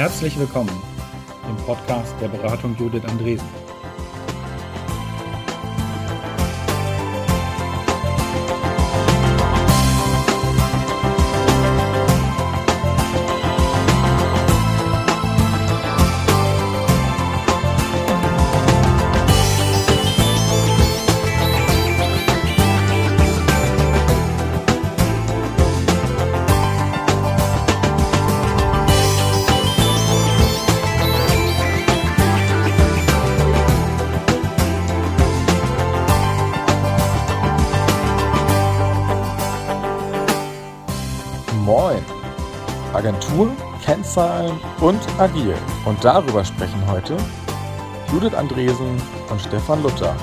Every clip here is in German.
Herzlich willkommen im Podcast der Beratung Judith Andresen. Kennzahlen und agil. Und darüber sprechen heute Judith Andresen und Stefan Luther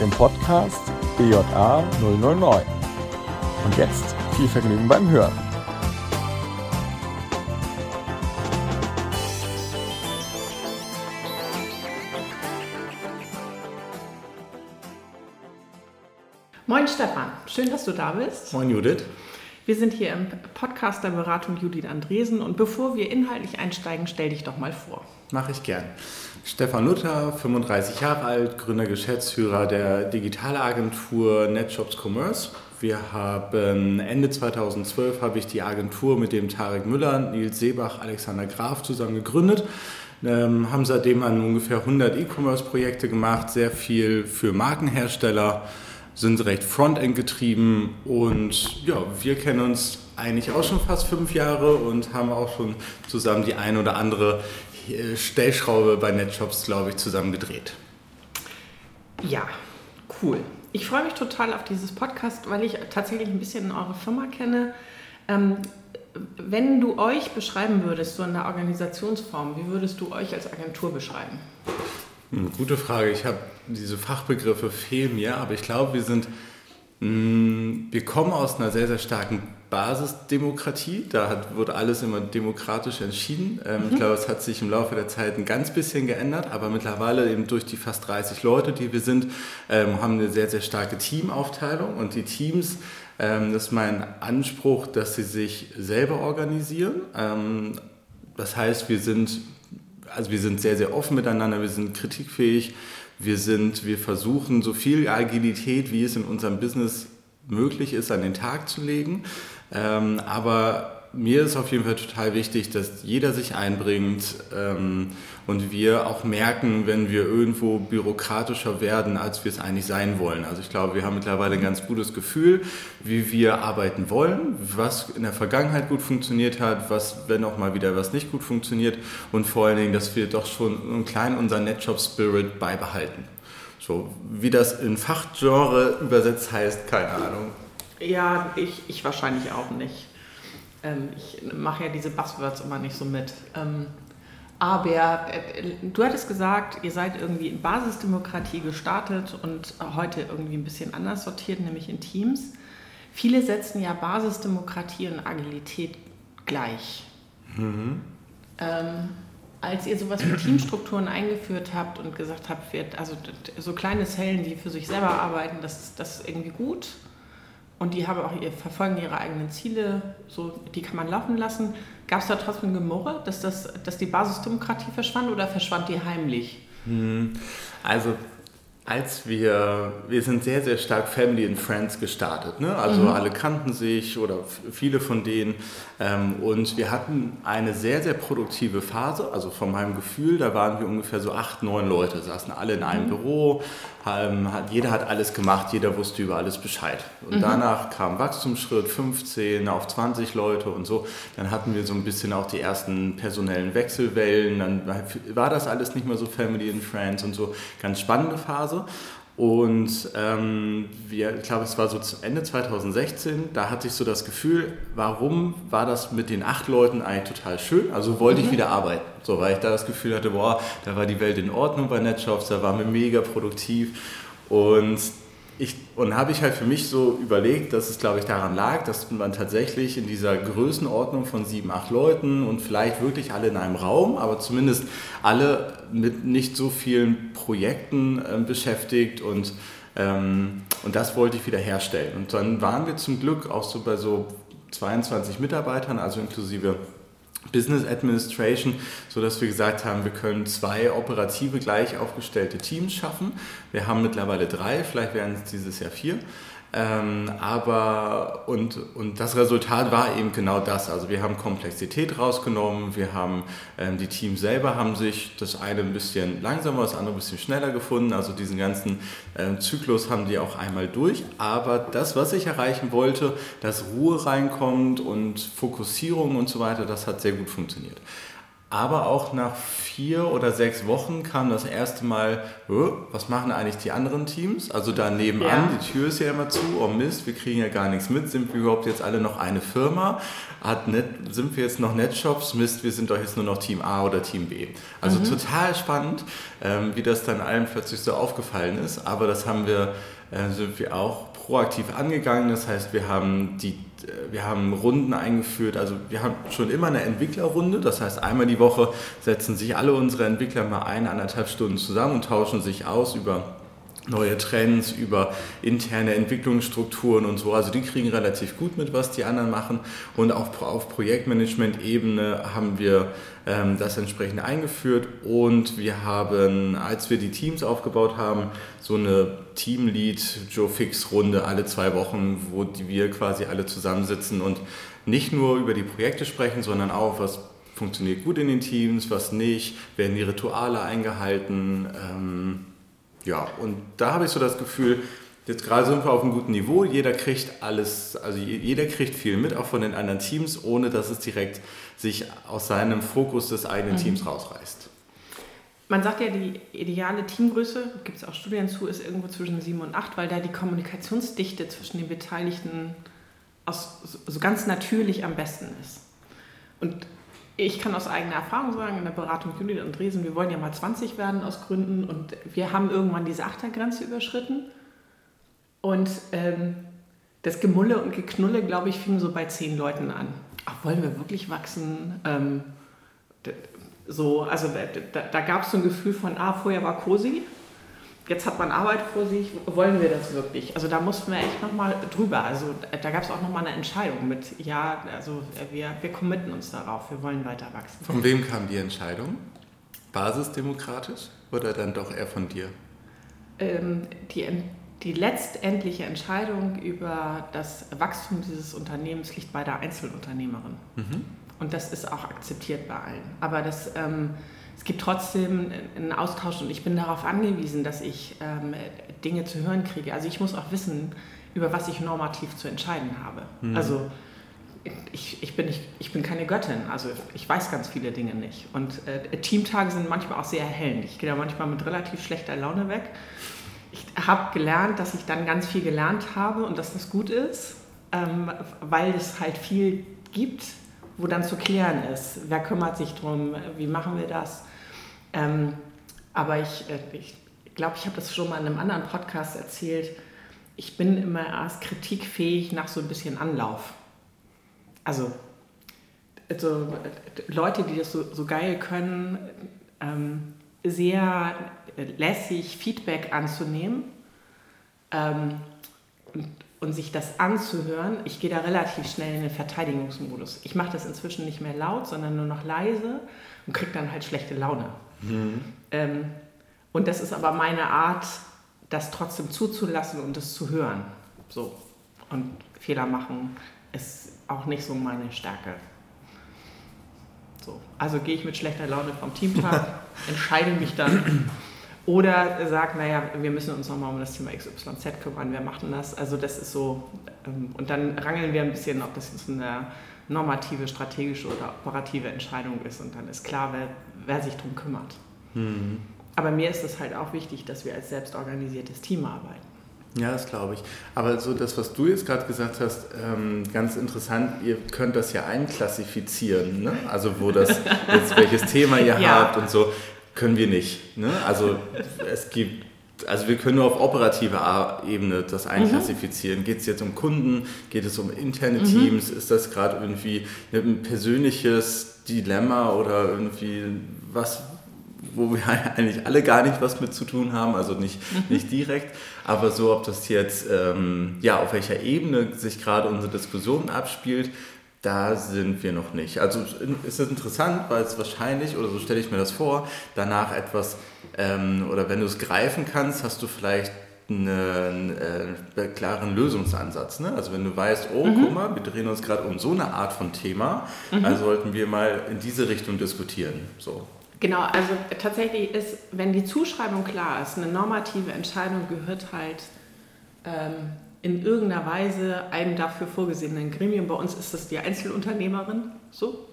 im Podcast BJA 009. Und jetzt viel Vergnügen beim Hören. Moin Stefan, schön, dass du da bist. Moin Judith. Wir sind hier im Podcast der Beratung Judith Andresen und bevor wir inhaltlich einsteigen, stell dich doch mal vor. Mache ich gern. Stefan Luther, 35 Jahre alt, Gründer, Geschäftsführer der Digitalagentur NetShops Commerce. Wir haben Ende 2012 habe ich die Agentur mit dem Tarek Müller, Nils Seebach, Alexander Graf zusammen gegründet. Ähm, haben seitdem an ungefähr 100 E-Commerce-Projekte gemacht, sehr viel für Markenhersteller, sind recht Frontend getrieben und ja, wir kennen uns eigentlich auch schon fast fünf Jahre und haben auch schon zusammen die ein oder andere äh, Stellschraube bei NetShops, glaube ich, zusammen gedreht. Ja, cool. Ich freue mich total auf dieses Podcast, weil ich tatsächlich ein bisschen eure Firma kenne. Ähm, wenn du euch beschreiben würdest, so in der Organisationsform, wie würdest du euch als Agentur beschreiben? Gute Frage. Ich habe diese Fachbegriffe fehlen mir, aber ich glaube, wir sind, mh, wir kommen aus einer sehr, sehr starken Basisdemokratie. Da hat, wird alles immer demokratisch entschieden. Ähm, mhm. Ich glaube, es hat sich im Laufe der Zeit ein ganz bisschen geändert, aber mittlerweile eben durch die fast 30 Leute, die wir sind, ähm, haben eine sehr, sehr starke Teamaufteilung und die Teams ähm, das ist mein Anspruch, dass sie sich selber organisieren. Ähm, das heißt, wir sind also wir sind sehr, sehr offen miteinander, wir sind kritikfähig, wir, sind, wir versuchen so viel Agilität, wie es in unserem Business möglich ist, an den Tag zu legen. Ähm, aber mir ist auf jeden Fall total wichtig, dass jeder sich einbringt ähm, und wir auch merken, wenn wir irgendwo bürokratischer werden, als wir es eigentlich sein wollen. Also ich glaube, wir haben mittlerweile ein ganz gutes Gefühl, wie wir arbeiten wollen, was in der Vergangenheit gut funktioniert hat, was, wenn auch mal wieder was nicht gut funktioniert und vor allen Dingen, dass wir doch schon einen kleinen unseren NetShop-Spirit beibehalten. So, wie das in Fachgenre übersetzt heißt, keine Ahnung. Ja, ich, ich wahrscheinlich auch nicht. Ähm, ich mache ja diese Buzzwords immer nicht so mit. Ähm, aber äh, du hattest gesagt, ihr seid irgendwie in Basisdemokratie gestartet und heute irgendwie ein bisschen anders sortiert, nämlich in Teams. Viele setzen ja Basisdemokratie und Agilität gleich. Mhm. Ähm, als ihr sowas wie Teamstrukturen eingeführt habt und gesagt habt, wird, also so kleine Zellen, die für sich selber arbeiten, das, das ist irgendwie gut und die haben auch ihr, verfolgen ihre eigenen Ziele, so, die kann man laufen lassen. Gab es da trotzdem Gemurre, dass, das, dass die Basisdemokratie verschwand oder verschwand die heimlich? Hm, also als wir, wir sind sehr, sehr stark Family and Friends gestartet. Ne? Also mhm. alle kannten sich oder viele von denen. Ähm, und wir hatten eine sehr, sehr produktive Phase. Also von meinem Gefühl, da waren wir ungefähr so acht, neun Leute, saßen alle in einem mhm. Büro. Ähm, hat, jeder hat alles gemacht, jeder wusste über alles Bescheid. Und mhm. danach kam Wachstumsschritt 15 auf 20 Leute und so. Dann hatten wir so ein bisschen auch die ersten personellen Wechselwellen. Dann war das alles nicht mehr so Family and Friends und so. Ganz spannende Phase. Und ähm, wir, ich glaube, es war so Ende 2016, da hatte ich so das Gefühl, warum war das mit den acht Leuten eigentlich total schön? Also wollte mhm. ich wieder arbeiten. So, weil ich da das Gefühl hatte, boah, da war die Welt in Ordnung bei NetShops, da waren wir mega produktiv. Und ich, und habe ich halt für mich so überlegt, dass es, glaube ich, daran lag, dass man tatsächlich in dieser Größenordnung von sieben, acht Leuten und vielleicht wirklich alle in einem Raum, aber zumindest alle mit nicht so vielen Projekten äh, beschäftigt und, ähm, und das wollte ich wieder herstellen. Und dann waren wir zum Glück auch so bei so 22 Mitarbeitern, also inklusive Business Administration, sodass wir gesagt haben, wir können zwei operative gleich aufgestellte Teams schaffen. Wir haben mittlerweile drei, vielleicht werden es dieses Jahr vier. Ähm, aber und, und das Resultat war eben genau das. Also wir haben Komplexität rausgenommen, wir haben ähm, die Teams selber haben sich das eine ein bisschen langsamer, das andere ein bisschen schneller gefunden. Also diesen ganzen ähm, Zyklus haben die auch einmal durch. Aber das, was ich erreichen wollte, dass Ruhe reinkommt und Fokussierung und so weiter, das hat sehr gut funktioniert. Aber auch nach vier oder sechs Wochen kam das erste Mal, was machen eigentlich die anderen Teams? Also da nebenan, ja. die Tür ist ja immer zu, oh Mist, wir kriegen ja gar nichts mit. Sind wir überhaupt jetzt alle noch eine Firma? Hat Net, sind wir jetzt noch Netshops? Mist, wir sind doch jetzt nur noch Team A oder Team B. Also mhm. total spannend, ähm, wie das dann allen plötzlich so aufgefallen ist. Aber das haben wir, äh, sind wir auch proaktiv angegangen. Das heißt, wir haben die wir haben Runden eingeführt, also wir haben schon immer eine Entwicklerrunde, das heißt einmal die Woche setzen sich alle unsere Entwickler mal eine, anderthalb Stunden zusammen und tauschen sich aus über neue Trends, über interne Entwicklungsstrukturen und so. Also die kriegen relativ gut mit, was die anderen machen. Und auch auf Projektmanagement-Ebene haben wir ähm, das entsprechend eingeführt. Und wir haben, als wir die Teams aufgebaut haben, so eine Teamlead-Joe-Fix-Runde alle zwei Wochen, wo wir quasi alle zusammensitzen und nicht nur über die Projekte sprechen, sondern auch, was funktioniert gut in den Teams, was nicht, werden die Rituale eingehalten. Ähm, ja, und da habe ich so das Gefühl, jetzt gerade sind wir auf einem guten Niveau, jeder kriegt alles, also jeder kriegt viel mit, auch von den anderen Teams, ohne dass es direkt sich aus seinem Fokus des eigenen mhm. Teams rausreißt. Man sagt ja, die ideale Teamgröße, gibt es auch Studien zu, ist irgendwo zwischen sieben und acht, weil da die Kommunikationsdichte zwischen den Beteiligten aus, so ganz natürlich am besten ist. Und ich kann aus eigener Erfahrung sagen, in der Beratung Judith und Dresen, wir wollen ja mal 20 werden aus Gründen und wir haben irgendwann diese Achtergrenze überschritten. Und ähm, das Gemulle und Geknulle, glaube ich, fing so bei zehn Leuten an. Ach, wollen wir wirklich wachsen? Ähm, so, also da, da gab es so ein Gefühl von, ah, vorher war Cosi, jetzt hat man Arbeit vor sich, wollen wir das wirklich? Also da mussten wir echt nochmal drüber. Also da gab es auch nochmal eine Entscheidung mit, ja, also wir, wir committen uns darauf, wir wollen weiter wachsen. Von wem kam die Entscheidung? Basisdemokratisch oder dann doch eher von dir? Ähm, die, die letztendliche Entscheidung über das Wachstum dieses Unternehmens liegt bei der Einzelunternehmerin. Mhm. Und das ist auch akzeptiert bei allen. Aber das... Ähm, es gibt trotzdem einen Austausch und ich bin darauf angewiesen, dass ich ähm, Dinge zu hören kriege. Also ich muss auch wissen, über was ich normativ zu entscheiden habe. Mhm. Also ich, ich, bin nicht, ich bin keine Göttin, also ich weiß ganz viele Dinge nicht. Und äh, Teamtage sind manchmal auch sehr erhellend. Ich gehe da manchmal mit relativ schlechter Laune weg. Ich habe gelernt, dass ich dann ganz viel gelernt habe und dass das gut ist, ähm, weil es halt viel gibt, wo dann zu klären ist, wer kümmert sich darum, wie machen wir das. Ähm, aber ich glaube, äh, ich, glaub, ich habe das schon mal in einem anderen Podcast erzählt. Ich bin immer erst kritikfähig nach so ein bisschen Anlauf. Also, also Leute, die das so, so geil können, ähm, sehr lässig Feedback anzunehmen ähm, und, und sich das anzuhören, ich gehe da relativ schnell in den Verteidigungsmodus. Ich mache das inzwischen nicht mehr laut, sondern nur noch leise und kriege dann halt schlechte Laune. Mhm. Ähm, und das ist aber meine Art, das trotzdem zuzulassen und es zu hören. So. Und Fehler machen ist auch nicht so meine Stärke. So. Also gehe ich mit schlechter Laune vom Teamtag, entscheide mich dann oder sagt, naja, wir müssen uns nochmal um das Thema XYZ kümmern, wer macht denn das? Also das ist so, ähm, und dann rangeln wir ein bisschen, ob das jetzt eine normative, strategische oder operative Entscheidung ist und dann ist klar, wer, wer sich darum kümmert. Mhm. Aber mir ist es halt auch wichtig, dass wir als selbstorganisiertes Team arbeiten. Ja, das glaube ich. Aber so das, was du jetzt gerade gesagt hast, ähm, ganz interessant, ihr könnt das ja einklassifizieren, ne? also wo das, jetzt, welches Thema ihr ja. habt und so können wir nicht. Ne? Also es gibt, also wir können nur auf operativer Ebene das einklassifizieren. Mhm. Geht es jetzt um Kunden? Geht es um interne mhm. Teams? Ist das gerade irgendwie ein persönliches Dilemma oder irgendwie was, wo wir eigentlich alle gar nicht was mit zu tun haben, also nicht, mhm. nicht direkt, aber so, ob das jetzt, ähm, ja, auf welcher Ebene sich gerade unsere Diskussion abspielt, da sind wir noch nicht. Also es ist interessant, weil es wahrscheinlich, oder so stelle ich mir das vor, danach etwas, ähm, oder wenn du es greifen kannst, hast du vielleicht einen, einen äh, klaren Lösungsansatz. Ne? Also wenn du weißt, oh, mhm. guck mal, wir drehen uns gerade um so eine Art von Thema, mhm. also sollten wir mal in diese Richtung diskutieren. So. Genau, also tatsächlich ist, wenn die Zuschreibung klar ist, eine normative Entscheidung gehört halt ähm, in irgendeiner Weise einem dafür vorgesehenen Gremium. Bei uns ist das die Einzelunternehmerin, so.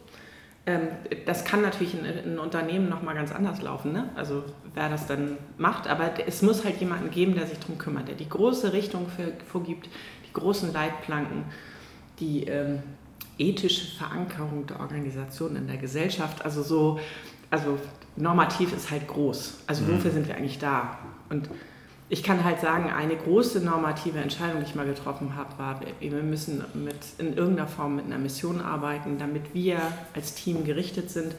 Ähm, das kann natürlich in, in Unternehmen nochmal ganz anders laufen, ne? also wer das dann macht, aber es muss halt jemanden geben, der sich darum kümmert, der die große Richtung vorgibt, die großen Leitplanken, die ähm, ethische Verankerung der Organisation in der Gesellschaft, also so, also normativ ist halt groß, also mhm. wofür sind wir eigentlich da? Und ich kann halt sagen, eine große normative Entscheidung, die ich mal getroffen habe, war, wir müssen mit, in irgendeiner Form mit einer Mission arbeiten, damit wir als Team gerichtet sind.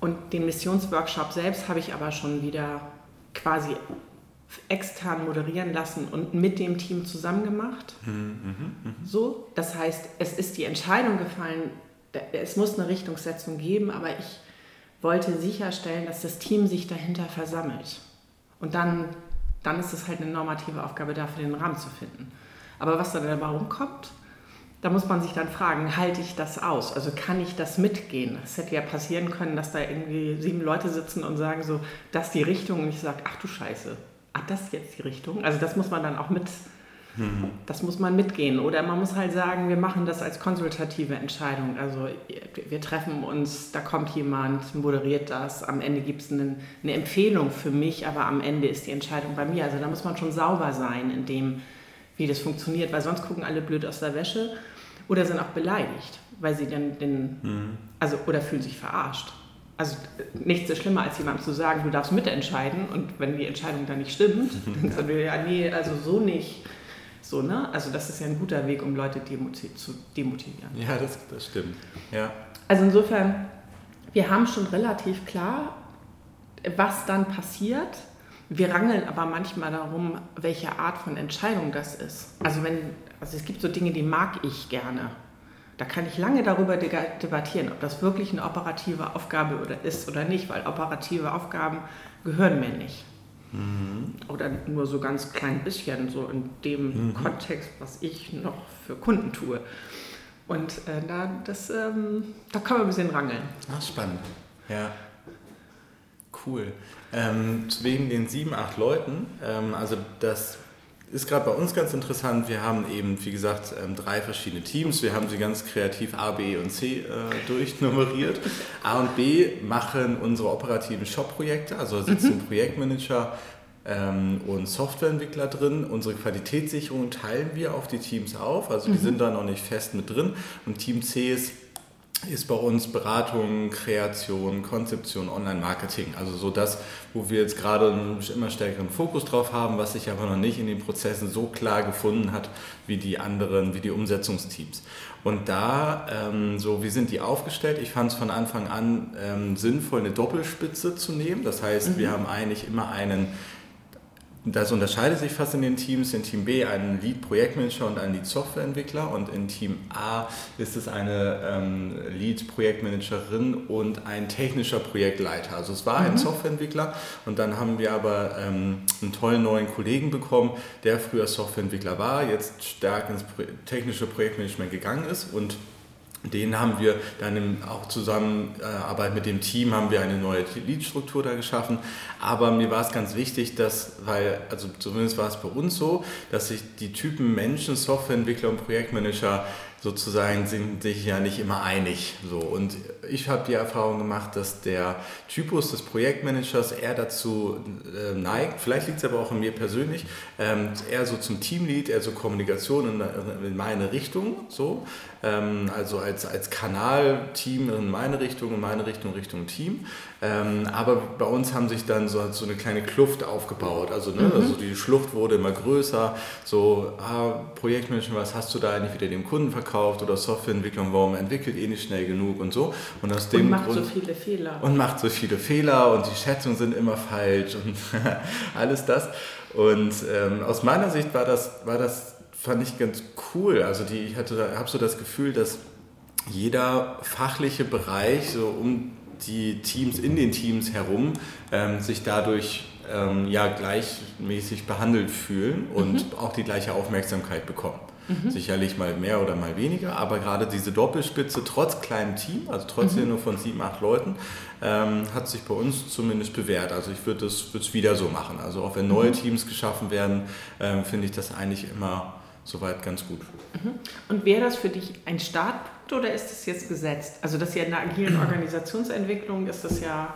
Und den Missionsworkshop selbst habe ich aber schon wieder quasi extern moderieren lassen und mit dem Team zusammen gemacht. Mhm, mh, mh. So, das heißt, es ist die Entscheidung gefallen, es muss eine Richtungssetzung geben, aber ich wollte sicherstellen, dass das Team sich dahinter versammelt. Und dann dann ist es halt eine normative Aufgabe dafür, den Rahmen zu finden. Aber was da dabei rumkommt, da muss man sich dann fragen, halte ich das aus? Also kann ich das mitgehen? Es hätte ja passieren können, dass da irgendwie sieben Leute sitzen und sagen so, das ist die Richtung und ich sage, ach du Scheiße, ach das ist jetzt die Richtung? Also das muss man dann auch mit das muss man mitgehen. Oder man muss halt sagen, wir machen das als konsultative Entscheidung. Also wir treffen uns, da kommt jemand, moderiert das, am Ende gibt es eine, eine, Empfehlung für mich, aber am Ende ist die Entscheidung bei mir. Also da muss man schon sauber sein in dem, wie das funktioniert, weil sonst gucken alle blöd aus der Wäsche oder sind auch beleidigt, weil sie dann den, mhm. also oder fühlen sich verarscht. Also nichts ist schlimmer, als jemandem zu sagen, du darfst mitentscheiden und wenn die Entscheidung dann nicht stimmt, dann sagen wir, ja, nee, also so nicht. So, ne? Also das ist ja ein guter Weg, um Leute zu demotivieren. Ja, das, das stimmt. Ja. Also insofern, wir haben schon relativ klar, was dann passiert. Wir rangeln aber manchmal darum, welche Art von Entscheidung das ist. Also wenn, also es gibt so Dinge, die mag ich gerne. Da kann ich lange darüber debattieren, ob das wirklich eine operative Aufgabe oder ist oder nicht, weil operative Aufgaben gehören mir nicht. Mhm. Oder nur so ganz klein bisschen, so in dem mhm. Kontext, was ich noch für Kunden tue. Und äh, da, das, ähm, da kann man ein bisschen rangeln. Ach, spannend. Ja. Cool. Ähm, wegen den sieben, acht Leuten, ähm, also das ist gerade bei uns ganz interessant. Wir haben eben, wie gesagt, ähm, drei verschiedene Teams. Wir haben sie ganz kreativ A, B und C äh, durchnummeriert. A und B machen unsere operativen Shop-Projekte, also sitzen mhm. Projektmanager ähm, und Softwareentwickler drin. Unsere Qualitätssicherung teilen wir auf die Teams auf, also die mhm. sind da noch nicht fest mit drin. Und Team C ist ist bei uns Beratung, Kreation, Konzeption, Online-Marketing. Also so das, wo wir jetzt gerade einen immer stärkeren Fokus drauf haben, was sich aber noch nicht in den Prozessen so klar gefunden hat wie die anderen, wie die Umsetzungsteams. Und da, ähm, so wie sind die aufgestellt? Ich fand es von Anfang an ähm, sinnvoll, eine Doppelspitze zu nehmen. Das heißt, mhm. wir haben eigentlich immer einen das unterscheidet sich fast in den Teams. In Team B einen Lead-Projektmanager und einen Lead-Softwareentwickler und in Team A ist es eine ähm, Lead-Projektmanagerin und ein technischer Projektleiter. Also es war mhm. ein Softwareentwickler und dann haben wir aber ähm, einen tollen neuen Kollegen bekommen, der früher Softwareentwickler war, jetzt stark ins technische Projektmanagement gegangen ist und den haben wir dann auch Zusammenarbeit mit dem Team haben wir eine neue Lead-Struktur da geschaffen. Aber mir war es ganz wichtig, dass, weil, also zumindest war es bei uns so, dass sich die Typen Menschen, Softwareentwickler und Projektmanager sozusagen sind sich ja nicht immer einig. So. Und ich habe die Erfahrung gemacht, dass der Typus des Projektmanagers eher dazu äh, neigt, vielleicht liegt es aber auch an mir persönlich, ähm, eher so zum Teamlead, eher so Kommunikation in, in meine Richtung, so. Ähm, also als, als Kanalteam in meine Richtung, in meine Richtung, Richtung Team. Ähm, aber bei uns haben sich dann so, so eine kleine Kluft aufgebaut. Also, ne, mhm. also die Schlucht wurde immer größer. So, ah, Projektmanagement, was hast du da eigentlich wieder dem Kunden verkauft oder Softwareentwicklung, warum entwickelt ihr nicht schnell genug und so. Und, aus dem und macht Grund, so viele Fehler. Und macht so viele Fehler und die Schätzungen sind immer falsch und alles das. Und ähm, aus meiner Sicht war das, war das, fand ich ganz cool. Also die, ich habe so das Gefühl, dass jeder fachliche Bereich so um die Teams in den Teams herum ähm, sich dadurch ähm, ja gleichmäßig behandelt fühlen und mhm. auch die gleiche Aufmerksamkeit bekommen. Mhm. Sicherlich mal mehr oder mal weniger, aber gerade diese Doppelspitze, trotz kleinem Team, also trotzdem mhm. nur von sieben, acht Leuten, ähm, hat sich bei uns zumindest bewährt. Also ich würde es wieder so machen. Also auch wenn neue mhm. Teams geschaffen werden, ähm, finde ich das eigentlich immer soweit ganz gut. Mhm. Und wäre das für dich ein Startpunkt oder ist das jetzt gesetzt? Also das ist ja in der agilen Organisationsentwicklung ist das ja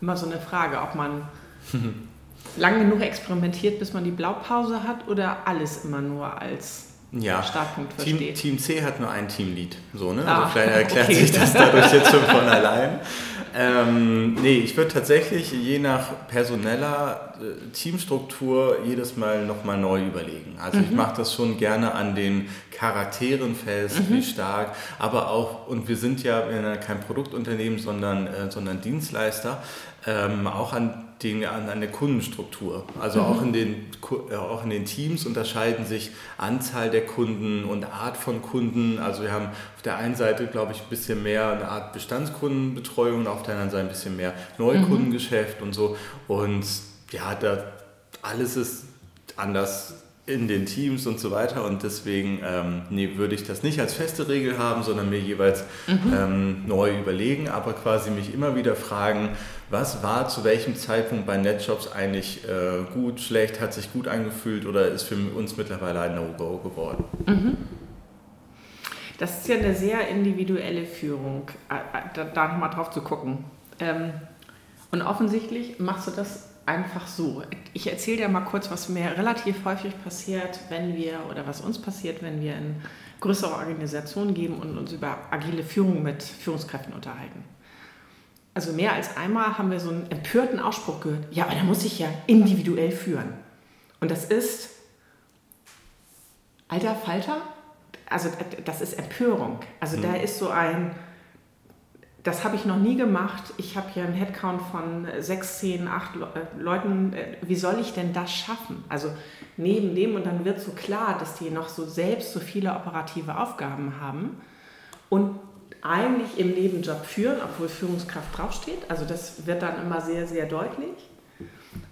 immer so eine Frage, ob man lang genug experimentiert, bis man die Blaupause hat oder alles immer nur als ja. Startpunkt versteht. Team, Team C hat nur ein Teamlead. So, ne? Also ah, vielleicht erklärt okay. sich das dadurch jetzt schon von allein. Ähm, nee, ich würde tatsächlich je nach personeller äh, Teamstruktur jedes Mal nochmal neu überlegen. Also mhm. ich mache das schon gerne an den Charakteren fest, mhm. wie stark, aber auch, und wir sind ja kein Produktunternehmen, sondern, äh, sondern Dienstleister, ähm, auch an, den, an, der Kundenstruktur. Also mhm. auch, in den, äh, auch in den Teams unterscheiden sich Anzahl der Kunden und Art von Kunden. Also wir haben auf der einen Seite, glaube ich, ein bisschen mehr eine Art Bestandskundenbetreuung und auf der anderen Seite ein bisschen mehr Neukundengeschäft mhm. und so. Und ja, da alles ist anders in den Teams und so weiter. Und deswegen ähm, nee, würde ich das nicht als feste Regel haben, sondern mir jeweils mhm. ähm, neu überlegen, aber quasi mich immer wieder fragen, was war zu welchem Zeitpunkt bei Netjobs eigentlich äh, gut, schlecht, hat sich gut angefühlt oder ist für uns mittlerweile ein No-Go geworden? Mhm. Das ist ja eine sehr individuelle Führung, äh, äh, da, da nochmal drauf zu gucken. Ähm, und offensichtlich machst du das einfach so. Ich erzähle dir mal kurz, was mir relativ häufig passiert, wenn wir, oder was uns passiert, wenn wir in größere Organisationen gehen und uns über agile Führung mit Führungskräften unterhalten also mehr als einmal haben wir so einen empörten Ausspruch gehört, ja, aber da muss ich ja individuell führen. Und das ist, alter Falter, also das ist Empörung. Also mhm. da ist so ein, das habe ich noch nie gemacht. Ich habe hier einen Headcount von sechs, zehn, acht äh, Leuten. Äh, wie soll ich denn das schaffen? Also neben dem, und dann wird so klar, dass die noch so selbst so viele operative Aufgaben haben. Und eigentlich im Nebenjob führen, obwohl Führungskraft draufsteht. Also das wird dann immer sehr, sehr deutlich.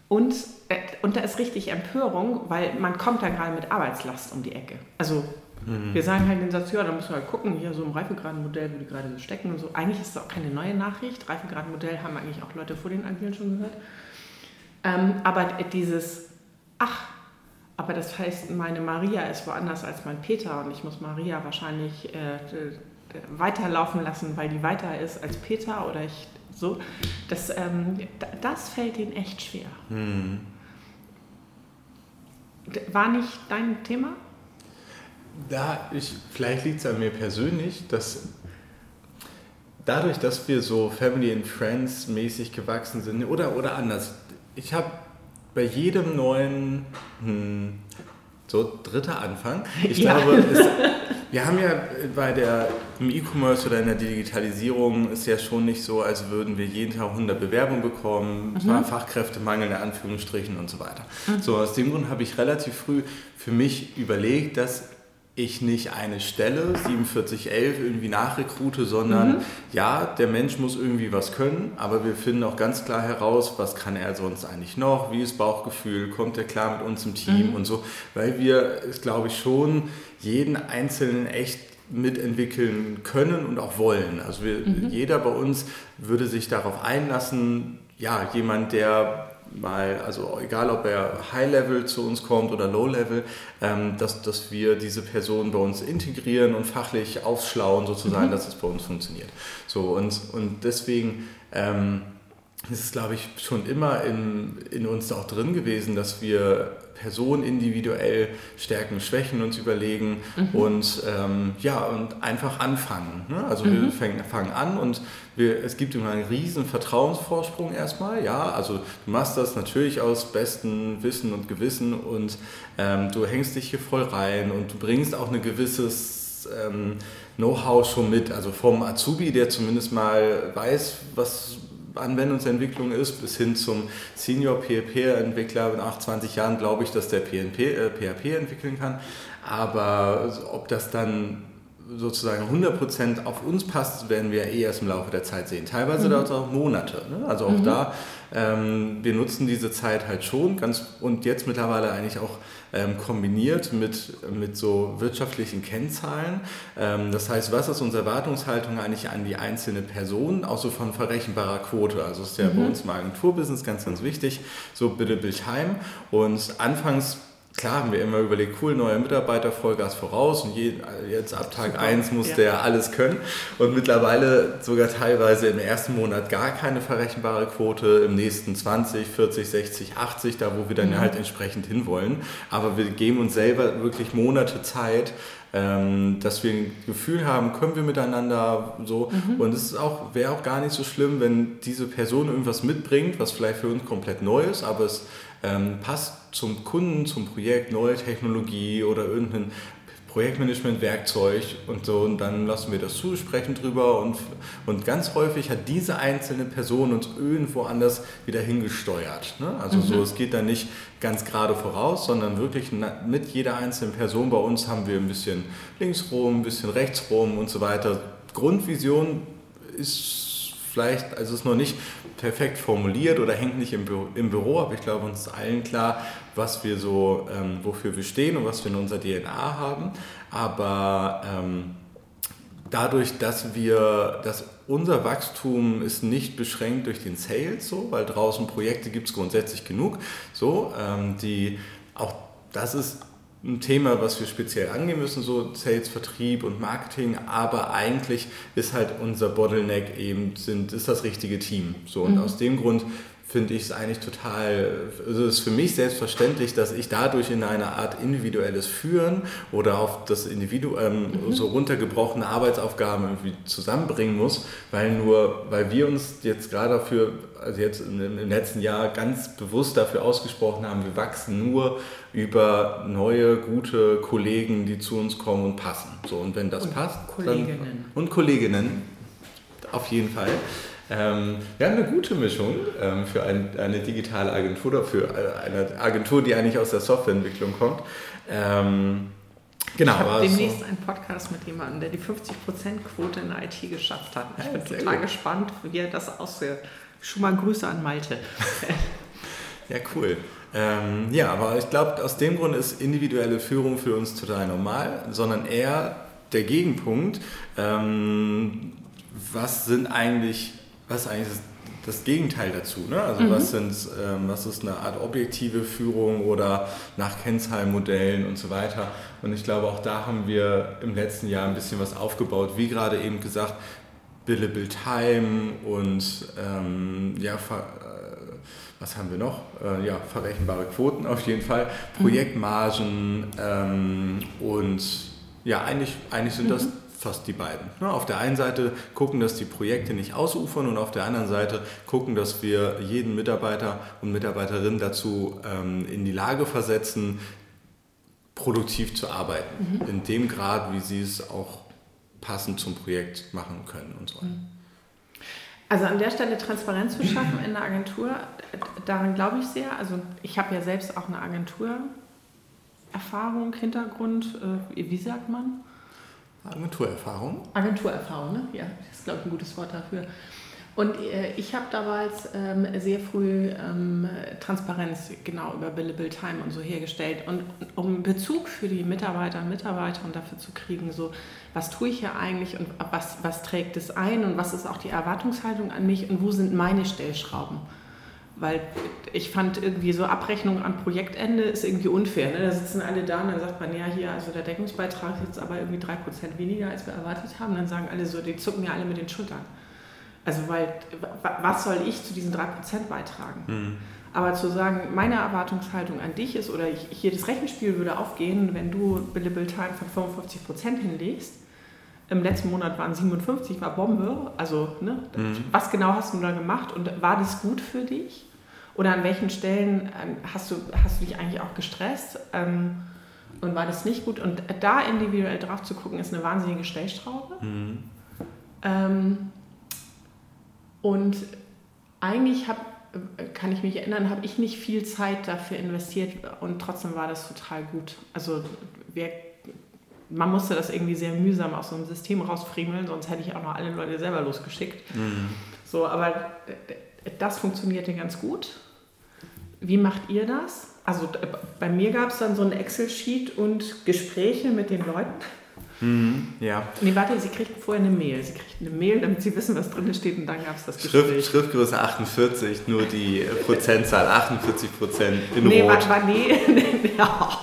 Und, äh, und da ist richtig Empörung, weil man kommt da gerade mit Arbeitslast um die Ecke. Also mhm. wir sagen halt den Satz, ja, da muss man halt gucken, hier so im Reifegradenmodell, wo die gerade so stecken und so. Eigentlich ist das auch keine neue Nachricht. Reifegradenmodell haben eigentlich auch Leute vor den Agilen schon gehört. Ähm, aber dieses, ach, aber das heißt, meine Maria ist woanders als mein Peter und ich muss Maria wahrscheinlich äh, weiterlaufen lassen, weil die weiter ist als Peter oder ich so. Das, ähm, das fällt ihnen echt schwer. Hm. War nicht dein Thema? Da ich, vielleicht liegt es an mir persönlich, dass dadurch, dass wir so Family and Friends mäßig gewachsen sind, oder, oder anders, ich habe bei jedem neuen, hm, so dritter Anfang, ich ja. glaube, es, wir haben ja bei der, im E-Commerce oder in der Digitalisierung ist ja schon nicht so, als würden wir jeden Tag 100 Bewerbungen bekommen, mhm. Fachkräftemangel in Anführungsstrichen und so weiter. Mhm. So aus dem Grund habe ich relativ früh für mich überlegt, dass ich nicht eine Stelle 4711 irgendwie nachrekrute, sondern mhm. ja, der Mensch muss irgendwie was können, aber wir finden auch ganz klar heraus, was kann er sonst eigentlich noch, wie ist Bauchgefühl, kommt er klar mit uns im Team mhm. und so, weil wir, glaube ich, schon jeden Einzelnen echt mitentwickeln können und auch wollen. Also wir, mhm. jeder bei uns würde sich darauf einlassen, ja, jemand, der mal, also egal ob er High-Level zu uns kommt oder Low-Level, ähm, dass, dass wir diese Person bei uns integrieren und fachlich aufschlauen sozusagen, mhm. dass es bei uns funktioniert. So und, und deswegen ähm, ist es, glaube ich, schon immer in, in uns auch drin gewesen, dass wir Person individuell Stärken, Schwächen uns überlegen mhm. und ähm, ja und einfach anfangen. Ne? Also mhm. wir fangen, fangen, an und wir, es gibt immer einen riesen Vertrauensvorsprung erstmal. Ja, also du machst das natürlich aus bestem Wissen und Gewissen und ähm, du hängst dich hier voll rein und du bringst auch ein gewisses ähm, Know-how schon mit. Also vom Azubi, der zumindest mal weiß, was Anwendungsentwicklung ist, bis hin zum Senior PHP-Entwickler. Nach 20 Jahren glaube ich, dass der PNP, äh, PHP entwickeln kann. Aber ob das dann sozusagen 100% auf uns passt, werden wir eh erst im Laufe der Zeit sehen. Teilweise mhm. dauert es auch Monate. Ne? Also auch mhm. da, ähm, wir nutzen diese Zeit halt schon ganz und jetzt mittlerweile eigentlich auch ähm, kombiniert mit, mit so wirtschaftlichen Kennzahlen. Ähm, das heißt, was ist unsere Erwartungshaltung eigentlich an die einzelne Person, auch so von verrechenbarer Quote? Also ist ja mhm. bei uns im Agenturbusiness ganz, ganz wichtig, so bitte Bildheim. Und anfangs klar haben wir immer überlegt, cool, neue Mitarbeiter, Vollgas voraus und je, jetzt ab Tag Super. 1 muss ja. der alles können und mittlerweile sogar teilweise im ersten Monat gar keine verrechenbare Quote, im nächsten 20, 40, 60, 80, da wo wir dann mhm. halt entsprechend hinwollen. Aber wir geben uns selber wirklich Monate Zeit, ähm, dass wir ein Gefühl haben, können wir miteinander so. Mhm. Und es auch, wäre auch gar nicht so schlimm, wenn diese Person irgendwas mitbringt, was vielleicht für uns komplett neu ist, aber es ähm, passt zum Kunden, zum Projekt, neue Technologie oder irgendein Projektmanagement-Werkzeug und so und dann lassen wir das zu, sprechen drüber und, und ganz häufig hat diese einzelne Person uns irgendwo anders wieder hingesteuert. Ne? Also mhm. so, es geht da nicht ganz gerade voraus, sondern wirklich mit jeder einzelnen Person bei uns haben wir ein bisschen links rum, ein bisschen rechts rum und so weiter. Grundvision ist vielleicht, also ist noch nicht perfekt formuliert oder hängt nicht im Büro, im Büro aber ich glaube, uns ist allen klar, was wir so, ähm, wofür wir stehen und was wir in unserer DNA haben. Aber ähm, dadurch, dass wir, dass unser Wachstum ist nicht beschränkt durch den Sales, so, weil draußen Projekte gibt es grundsätzlich genug. So, ähm, die, auch das ist ein Thema, was wir speziell angehen müssen, so Sales, Vertrieb und Marketing, aber eigentlich ist halt unser Bottleneck eben, sind, ist das richtige Team. So, und mhm. aus dem Grund finde ich es eigentlich total, also es ist für mich selbstverständlich, dass ich dadurch in eine Art individuelles Führen oder auf das Individuum ähm, mhm. so runtergebrochene Arbeitsaufgaben irgendwie zusammenbringen muss, weil nur, weil wir uns jetzt gerade dafür, also jetzt im letzten Jahr ganz bewusst dafür ausgesprochen haben, wir wachsen nur über neue, gute Kollegen, die zu uns kommen und passen. So, und wenn das und passt, Kolleginnen. Dann, und Kolleginnen, auf jeden Fall. Ähm, wir haben eine gute Mischung ähm, für ein, eine digitale Agentur oder für äh, eine Agentur, die eigentlich aus der Softwareentwicklung kommt. Ähm, genau, ich habe demnächst so einen Podcast mit jemandem, der die 50%-Quote in der IT geschafft hat. Ich ja, bin total gut. gespannt, wie er das aussieht. Schon mal Grüße an Malte. ja, cool. Ähm, ja, aber ich glaube, aus dem Grund ist individuelle Führung für uns total normal, sondern eher der Gegenpunkt. Ähm, was sind eigentlich was ist eigentlich das, Gegenteil dazu? Ne? Also mhm. was, sind, ähm, was ist eine Art objektive Führung oder nach Kennzahlmodellen und so weiter. Und ich glaube, auch da haben wir im letzten Jahr ein bisschen was aufgebaut. Wie gerade eben gesagt, Billable Time und ähm, ja, äh, was haben wir noch? Äh, ja, verrechenbare Quoten auf jeden Fall, mhm. Projektmargen ähm, und ja, eigentlich, eigentlich sind das mhm fast die beiden. Ne, auf der einen Seite gucken, dass die Projekte nicht ausufern und auf der anderen Seite gucken, dass wir jeden Mitarbeiter und Mitarbeiterin dazu ähm, in die Lage versetzen, produktiv zu arbeiten. Mhm. In dem Grad, wie sie es auch passend zum Projekt machen können und so. Mhm. Also an der Stelle Transparenz zu schaffen in der Agentur, daran glaube ich sehr. Also ich habe ja selbst auch eine Agenturerfahrung, Hintergrund, äh, wie sagt man? Agenturerfahrung. Agenturerfahrung, ne? Ja, das ist, glaube ich, ein gutes Wort dafür. Und äh, ich habe damals ähm, sehr früh ähm, Transparenz genau über Billable Time und so hergestellt. Und um Bezug für die Mitarbeiter und Mitarbeiterinnen dafür zu kriegen, so was tue ich hier eigentlich und was, was trägt es ein und was ist auch die Erwartungshaltung an mich und wo sind meine Stellschrauben. Weil ich fand irgendwie so Abrechnung am Projektende ist irgendwie unfair. Ne? Da sitzen alle da und dann sagt man, ja, hier, also der Deckungsbeitrag ist jetzt aber irgendwie 3% weniger, als wir erwartet haben. Dann sagen alle so, die zucken ja alle mit den Schultern. Also, weil, was soll ich zu diesen 3% beitragen? Mhm. Aber zu sagen, meine Erwartungshaltung an dich ist, oder ich, hier das Rechenspiel würde aufgehen, wenn du Billable Time von 55% hinlegst, im letzten Monat waren 57, war Bombe. Also, ne, mhm. was genau hast du da gemacht und war das gut für dich? Oder an welchen Stellen ähm, hast, du, hast du dich eigentlich auch gestresst ähm, und war das nicht gut? Und da individuell drauf zu gucken, ist eine wahnsinnige Stellschraube. Mhm. Ähm, und eigentlich hab, kann ich mich erinnern, habe ich nicht viel Zeit dafür investiert und trotzdem war das total gut. Also wer man musste das irgendwie sehr mühsam aus so einem System rausfriemeln, sonst hätte ich auch noch alle Leute selber losgeschickt. Mhm. So, aber das funktionierte ganz gut. Wie macht ihr das? Also bei mir gab es dann so ein Excel-Sheet und Gespräche mit den Leuten. Mhm, ja. Nee, warte, sie kriegt vorher eine Mail. Sie kriegt eine Mail, damit sie wissen, was drin steht und dann gab es das Gespräch. Schrift, Schriftgröße 48, nur die Prozentzahl 48 Prozent in nee, Rot. Warte, nee, ja.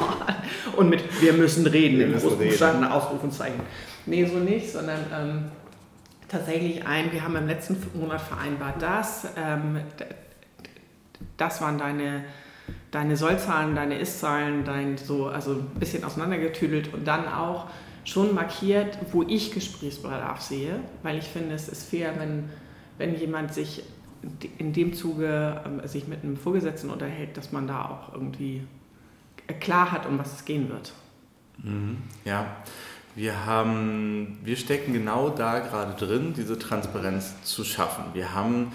Und mit wir müssen reden, wir im Großbuchstaben, Ausrufezeichen. Nee, so nicht, sondern ähm, tatsächlich ein, wir haben im letzten Monat vereinbart, dass ähm, das waren deine deine Sollzahlen, deine Ist-Zahlen, dein so, also ein bisschen auseinandergetüdelt und dann auch schon markiert, wo ich Gesprächsbedarf sehe, weil ich finde, es ist fair, wenn, wenn jemand sich in dem Zuge ähm, sich mit einem Vorgesetzten unterhält, dass man da auch irgendwie klar hat, um was es gehen wird. Mhm. Ja, wir haben, wir stecken genau da gerade drin, diese Transparenz zu schaffen. Wir haben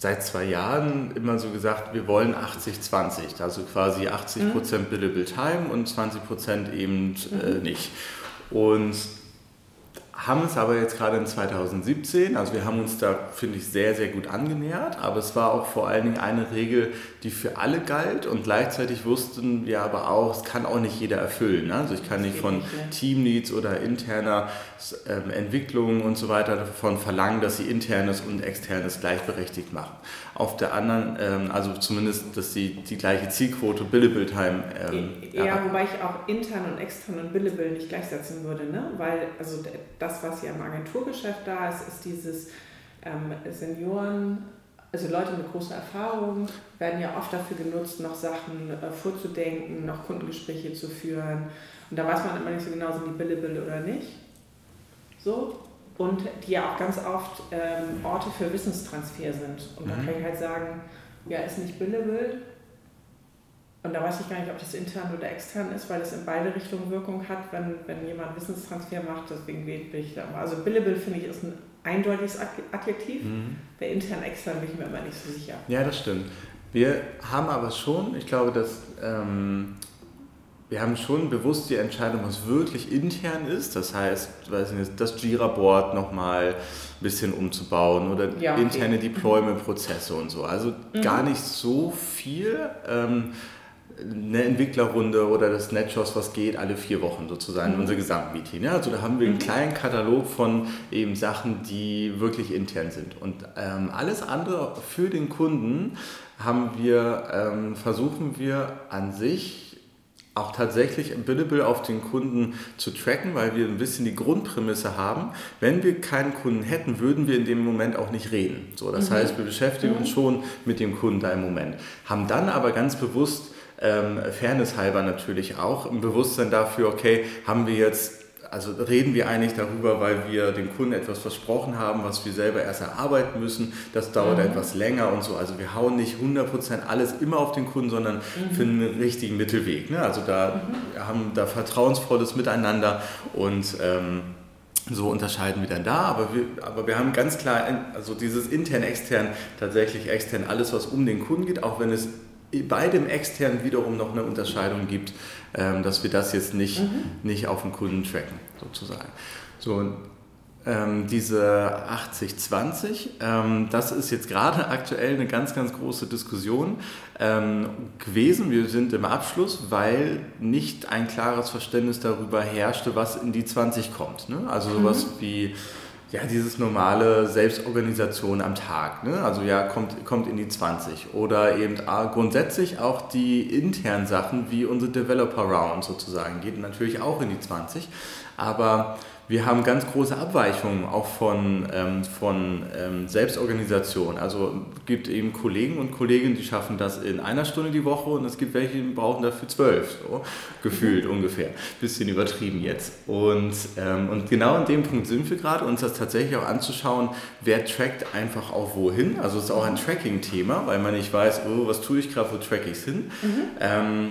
seit zwei Jahren immer so gesagt, wir wollen 80-20, also quasi 80% mhm. Billable Time und 20% eben äh, mhm. nicht. Und haben es aber jetzt gerade in 2017, also wir haben uns da, finde ich, sehr, sehr gut angenähert, aber es war auch vor allen Dingen eine Regel, die für alle galt und gleichzeitig wussten wir aber auch, es kann auch nicht jeder erfüllen. Ne? Also ich kann nicht von Teamleads oder interner ähm, Entwicklung und so weiter davon verlangen, dass sie internes und externes gleichberechtigt machen. Auf der anderen, ähm, also zumindest, dass sie die gleiche Zielquote Billable Time ähm, Ja, wobei ich auch intern und extern und Billable nicht gleichsetzen würde, ne? weil also das, was ja im Agenturgeschäft da ist, ist dieses ähm, Senioren, also Leute mit großer Erfahrung werden ja oft dafür genutzt, noch Sachen äh, vorzudenken, noch Kundengespräche zu führen. Und da weiß man immer nicht so genau, sind die Billable oder nicht. So, und die ja auch ganz oft ähm, Orte für Wissenstransfer sind. Und mhm. da kann ich halt sagen, ja, ist nicht billable. Und da weiß ich gar nicht, ob das intern oder extern ist, weil es in beide Richtungen Wirkung hat, wenn, wenn jemand Wissenstransfer macht. Deswegen bin ich da. Also billable finde ich ist ein eindeutiges Adjektiv. Mhm. Bei intern, extern bin ich mir immer nicht so sicher. Ja, das stimmt. Wir haben aber schon, ich glaube, dass ähm, wir haben schon bewusst die Entscheidung, was wirklich intern ist. Das heißt, weiß nicht, das Jira-Board nochmal ein bisschen umzubauen oder ja, okay. interne Deployment-Prozesse und so. Also mhm. gar nicht so viel. Ähm, eine Entwicklerrunde oder das NetShows, was geht, alle vier Wochen sozusagen, mhm. unser Gesamtmeeting. Ja, also da haben wir einen mhm. kleinen Katalog von eben Sachen, die wirklich intern sind. Und ähm, alles andere für den Kunden haben wir, ähm, versuchen wir an sich auch tatsächlich Billable auf den Kunden zu tracken, weil wir ein bisschen die Grundprämisse haben. Wenn wir keinen Kunden hätten, würden wir in dem Moment auch nicht reden. So, das mhm. heißt, wir beschäftigen uns mhm. schon mit dem Kunden da im Moment, haben dann aber ganz bewusst ähm, Fairness halber natürlich auch ein Bewusstsein dafür, okay, haben wir jetzt also reden wir eigentlich darüber, weil wir dem Kunden etwas versprochen haben, was wir selber erst erarbeiten müssen. Das dauert mhm. etwas länger und so. Also wir hauen nicht 100% alles immer auf den Kunden, sondern mhm. finden einen richtigen Mittelweg. Ne? Also da mhm. haben da vertrauensvolles Miteinander und ähm, so unterscheiden wir dann da, aber wir, aber wir haben ganz klar, also dieses intern, extern, tatsächlich extern, alles was um den Kunden geht, auch wenn es bei dem extern wiederum noch eine Unterscheidung gibt, ähm, dass wir das jetzt nicht, mhm. nicht auf den Kunden tracken, sozusagen. So, ähm, diese 80-20, ähm, das ist jetzt gerade aktuell eine ganz, ganz große Diskussion ähm, gewesen. Wir sind im Abschluss, weil nicht ein klares Verständnis darüber herrschte, was in die 20 kommt. Ne? Also sowas mhm. wie ja, dieses normale Selbstorganisation am Tag. Ne? Also ja, kommt, kommt in die 20. Oder eben ah, grundsätzlich auch die internen Sachen wie unsere Developer Round sozusagen, geht natürlich auch in die 20. Aber wir haben ganz große Abweichungen auch von, ähm, von ähm, Selbstorganisation. Also es gibt eben Kollegen und Kolleginnen, die schaffen das in einer Stunde die Woche und es gibt welche, die brauchen dafür zwölf, so gefühlt ungefähr. Bisschen übertrieben jetzt. Und, ähm, und genau an dem Punkt sind wir gerade, uns das tatsächlich auch anzuschauen, wer trackt einfach auch wohin. Also es ist auch ein Tracking-Thema, weil man nicht weiß, oh, was tue ich gerade, wo track ich es hin. Mhm.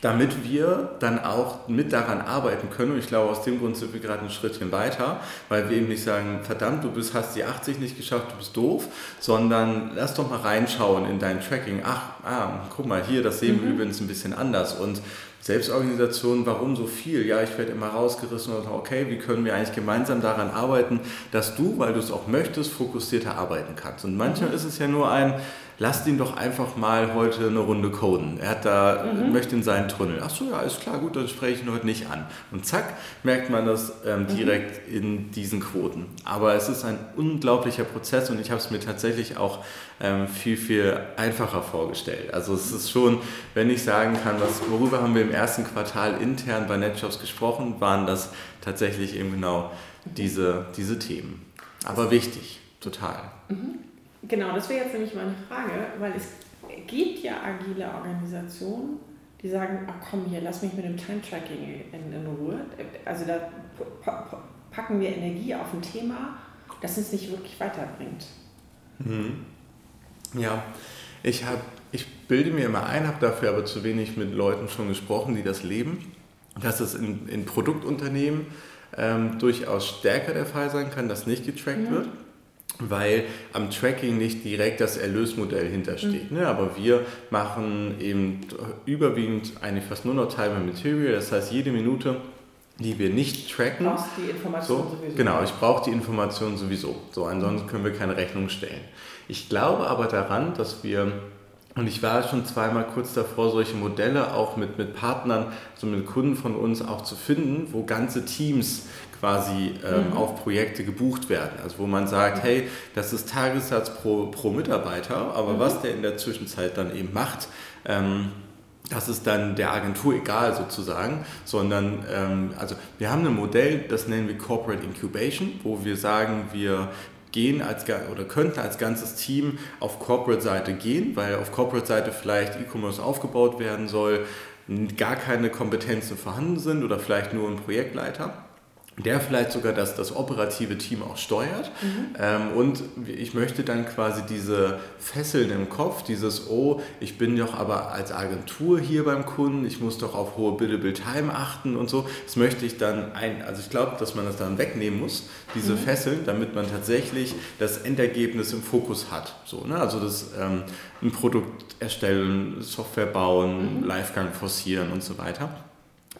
Damit wir dann auch mit daran arbeiten können. Und ich glaube, aus dem Grund sind wir gerade ein Schrittchen weiter, weil wir eben nicht sagen, verdammt, du bist, hast die 80 nicht geschafft, du bist doof, sondern lass doch mal reinschauen in dein Tracking. Ach, ah, guck mal, hier, das sehen wir mhm. übrigens ein bisschen anders. Und Selbstorganisation, warum so viel? Ja, ich werde immer rausgerissen und okay, wie können wir eigentlich gemeinsam daran arbeiten, dass du, weil du es auch möchtest, fokussierter arbeiten kannst. Und manchmal mhm. ist es ja nur ein, lasst ihn doch einfach mal heute eine Runde coden. Er hat da, mhm. möchte in seinen Tunnel. Ach so, ja, ist klar, gut, dann spreche ich ihn heute nicht an. Und zack, merkt man das ähm, mhm. direkt mhm. in diesen Quoten. Aber es ist ein unglaublicher Prozess und ich habe es mir tatsächlich auch ähm, viel, viel einfacher vorgestellt. Also es ist schon, wenn ich sagen kann, was, worüber haben wir im ersten Quartal intern bei NetJobs gesprochen, waren das tatsächlich eben genau diese, diese Themen. Aber wichtig, total. Mhm. Genau, das wäre jetzt nämlich meine Frage, weil es gibt ja agile Organisationen, die sagen, ach komm hier, lass mich mit dem Time-Tracking in, in, Ruhe. Also da packen wir Energie auf ein Thema, das uns nicht wirklich weiterbringt. Mhm. Ja, ich, hab, ich bilde mir immer ein, habe dafür aber zu wenig mit Leuten schon gesprochen, die das leben, dass es in, in Produktunternehmen ähm, durchaus stärker der Fall sein kann, dass nicht getrackt mhm. wird weil am Tracking nicht direkt das Erlösmodell hintersteht. Mhm. Ne? Aber wir machen eben überwiegend eigentlich fast nur noch Time and Material, das heißt jede Minute die wir nicht tracken. Du brauchst die Information so, sowieso. Genau, ich brauche die Information sowieso. So, ansonsten können wir keine Rechnung stellen. Ich glaube aber daran, dass wir, und ich war schon zweimal kurz davor, solche Modelle auch mit, mit Partnern, so mit Kunden von uns auch zu finden, wo ganze Teams quasi ähm, mhm. auf Projekte gebucht werden. Also wo man sagt, hey, das ist Tagessatz pro, pro Mitarbeiter, aber mhm. was der in der Zwischenzeit dann eben macht, ähm, das ist dann der Agentur egal sozusagen, sondern ähm, also wir haben ein Modell, das nennen wir Corporate Incubation, wo wir sagen, wir gehen als oder könnten als ganzes Team auf Corporate-Seite gehen, weil auf Corporate-Seite vielleicht E-Commerce aufgebaut werden soll, gar keine Kompetenzen vorhanden sind oder vielleicht nur ein Projektleiter der vielleicht sogar das, das operative Team auch steuert. Mhm. Ähm, und ich möchte dann quasi diese Fesseln im Kopf, dieses, oh, ich bin doch aber als Agentur hier beim Kunden, ich muss doch auf hohe Billable Time achten und so. Das möchte ich dann ein, also ich glaube, dass man das dann wegnehmen muss, diese mhm. Fesseln, damit man tatsächlich das Endergebnis im Fokus hat. So, ne? Also das ähm, ein Produkt erstellen, Software bauen, mhm. Livegang forcieren und so weiter.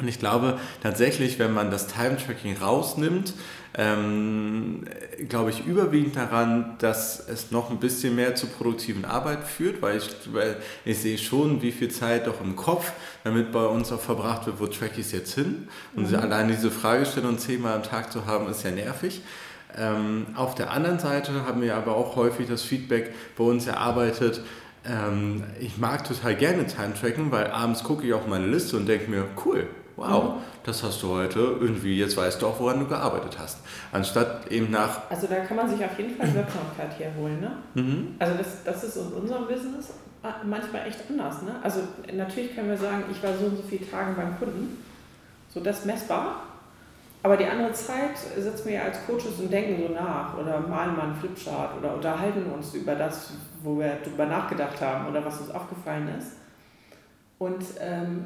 Und ich glaube tatsächlich, wenn man das Time-Tracking rausnimmt, ähm, glaube ich überwiegend daran, dass es noch ein bisschen mehr zur produktiven Arbeit führt, weil ich, weil ich sehe schon, wie viel Zeit doch im Kopf damit bei uns auch verbracht wird, wo track ich es jetzt hin? Und mhm. allein diese Fragestellung zehnmal am Tag zu haben, ist ja nervig. Ähm, auf der anderen Seite haben wir aber auch häufig das Feedback bei uns erarbeitet, ähm, ich mag total gerne Time-Tracken, weil abends gucke ich auf meine Liste und denke mir, cool, wow, mhm. das hast du heute irgendwie, jetzt weißt du auch, woran du gearbeitet hast. Anstatt eben nach... Also da kann man sich auf jeden Fall Wirksamkeit herholen, ne? Mhm. Also das, das ist in unserem Business manchmal echt anders, ne? Also natürlich können wir sagen, ich war so und so viele Tage beim Kunden, so das messbar, aber die andere Zeit sitzen wir ja als Coaches und denken so nach oder malen mal einen Flipchart oder unterhalten uns über das, wo wir darüber nachgedacht haben oder was uns aufgefallen ist. Und ähm,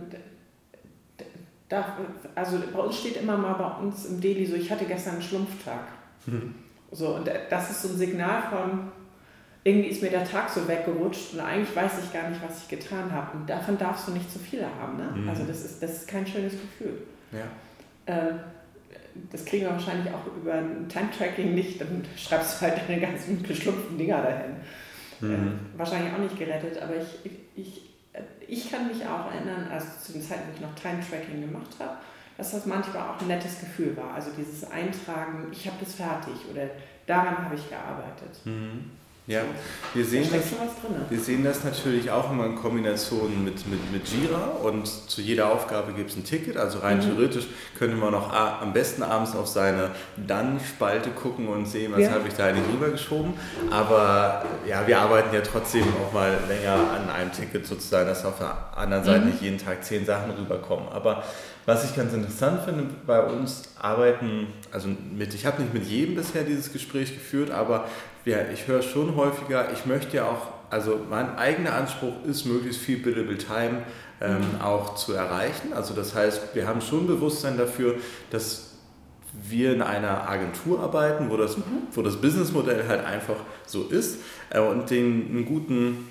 da, also bei uns steht immer mal bei uns im Daily so, ich hatte gestern einen Schlumpftag. Mhm. So, und das ist so ein Signal von, irgendwie ist mir der Tag so weggerutscht und eigentlich weiß ich gar nicht, was ich getan habe. Und davon darfst du nicht zu viele haben. Ne? Mhm. Also das ist, das ist kein schönes Gefühl. Ja. Ähm, das kriegen wir wahrscheinlich auch über ein Time-Tracking nicht, dann schreibst du halt deine ganzen geschlumpften Dinger dahin. Mhm. Äh, wahrscheinlich auch nicht gerettet, aber ich, ich, ich ich kann mich auch erinnern, also zu den Zeiten, wo ich noch Time-Tracking gemacht habe, dass das manchmal auch ein nettes Gefühl war. Also dieses Eintragen, ich habe das fertig oder daran habe ich gearbeitet. Mhm. Ja, wir sehen, da das, wir sehen das natürlich auch immer in Kombination mit, mit, mit Jira und zu jeder Aufgabe gibt es ein Ticket. Also rein mhm. theoretisch könnte man auch am besten abends auf seine Dann-Spalte gucken und sehen, was ja. habe ich da eigentlich rübergeschoben. Aber ja, wir arbeiten ja trotzdem auch mal länger an einem Ticket sozusagen, dass auf der anderen Seite mhm. nicht jeden Tag zehn Sachen rüberkommen. Aber was ich ganz interessant finde, bei uns arbeiten, also mit, ich habe nicht mit jedem bisher dieses Gespräch geführt, aber ja, ich höre schon häufiger, ich möchte ja auch, also mein eigener Anspruch ist, möglichst viel Billable Time ähm, mhm. auch zu erreichen. Also das heißt, wir haben schon Bewusstsein dafür, dass wir in einer Agentur arbeiten, wo das, mhm. wo das Businessmodell halt einfach so ist äh, und den einen guten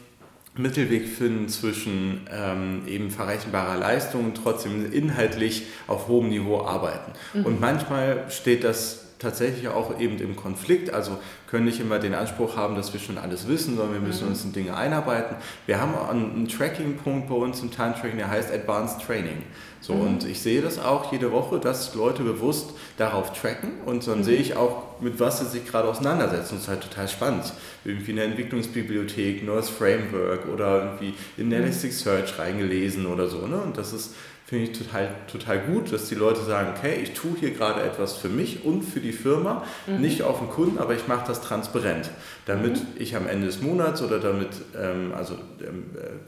Mittelweg finden zwischen ähm, eben verrechenbarer Leistung und trotzdem inhaltlich auf hohem Niveau arbeiten. Mhm. Und manchmal steht das tatsächlich auch eben im Konflikt. Also können nicht immer den Anspruch haben, dass wir schon alles wissen, sondern wir müssen mhm. uns in Dinge einarbeiten. Wir haben einen Tracking-Punkt bei uns im Time-Tracking, der heißt Advanced Training. So, mhm. Und ich sehe das auch jede Woche, dass Leute bewusst darauf tracken und dann mhm. sehe ich auch, mit was sie sich gerade auseinandersetzen. Das ist halt total spannend. Irgendwie in der Entwicklungsbibliothek, neues Framework oder irgendwie in mhm. Elasticsearch reingelesen oder so. Ne? Und das ist finde ich total, total gut, dass die Leute sagen, okay, ich tue hier gerade etwas für mich und für die Firma, mhm. nicht auf den Kunden, aber ich mache das transparent, damit mhm. ich am Ende des Monats oder damit ähm, also der äh,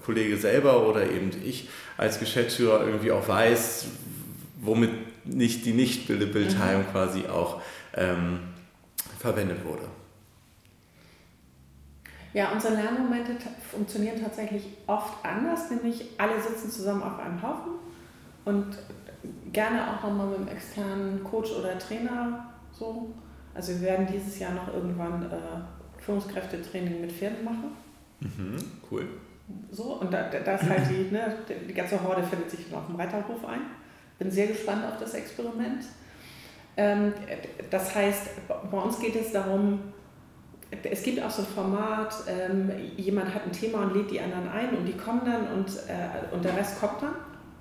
Kollege selber oder eben ich als Geschäftsführer irgendwie auch weiß, womit nicht die Nicht-Bildteilung mhm. quasi auch ähm, verwendet wurde. Ja, unsere Lernmomente funktionieren tatsächlich oft anders, nämlich alle sitzen zusammen auf einem Haufen und gerne auch nochmal mit einem externen Coach oder Trainer so. Also wir werden dieses Jahr noch irgendwann äh, Führungskräftetraining mit Pferden machen. Mhm, cool. So, und da, da ist halt die, ne, die ganze Horde findet sich auf dem Reiterhof ein. Bin sehr gespannt auf das Experiment. Ähm, das heißt, bei uns geht es darum, es gibt auch so ein Format, ähm, jemand hat ein Thema und lädt die anderen ein und die kommen dann und, äh, und der Rest kommt dann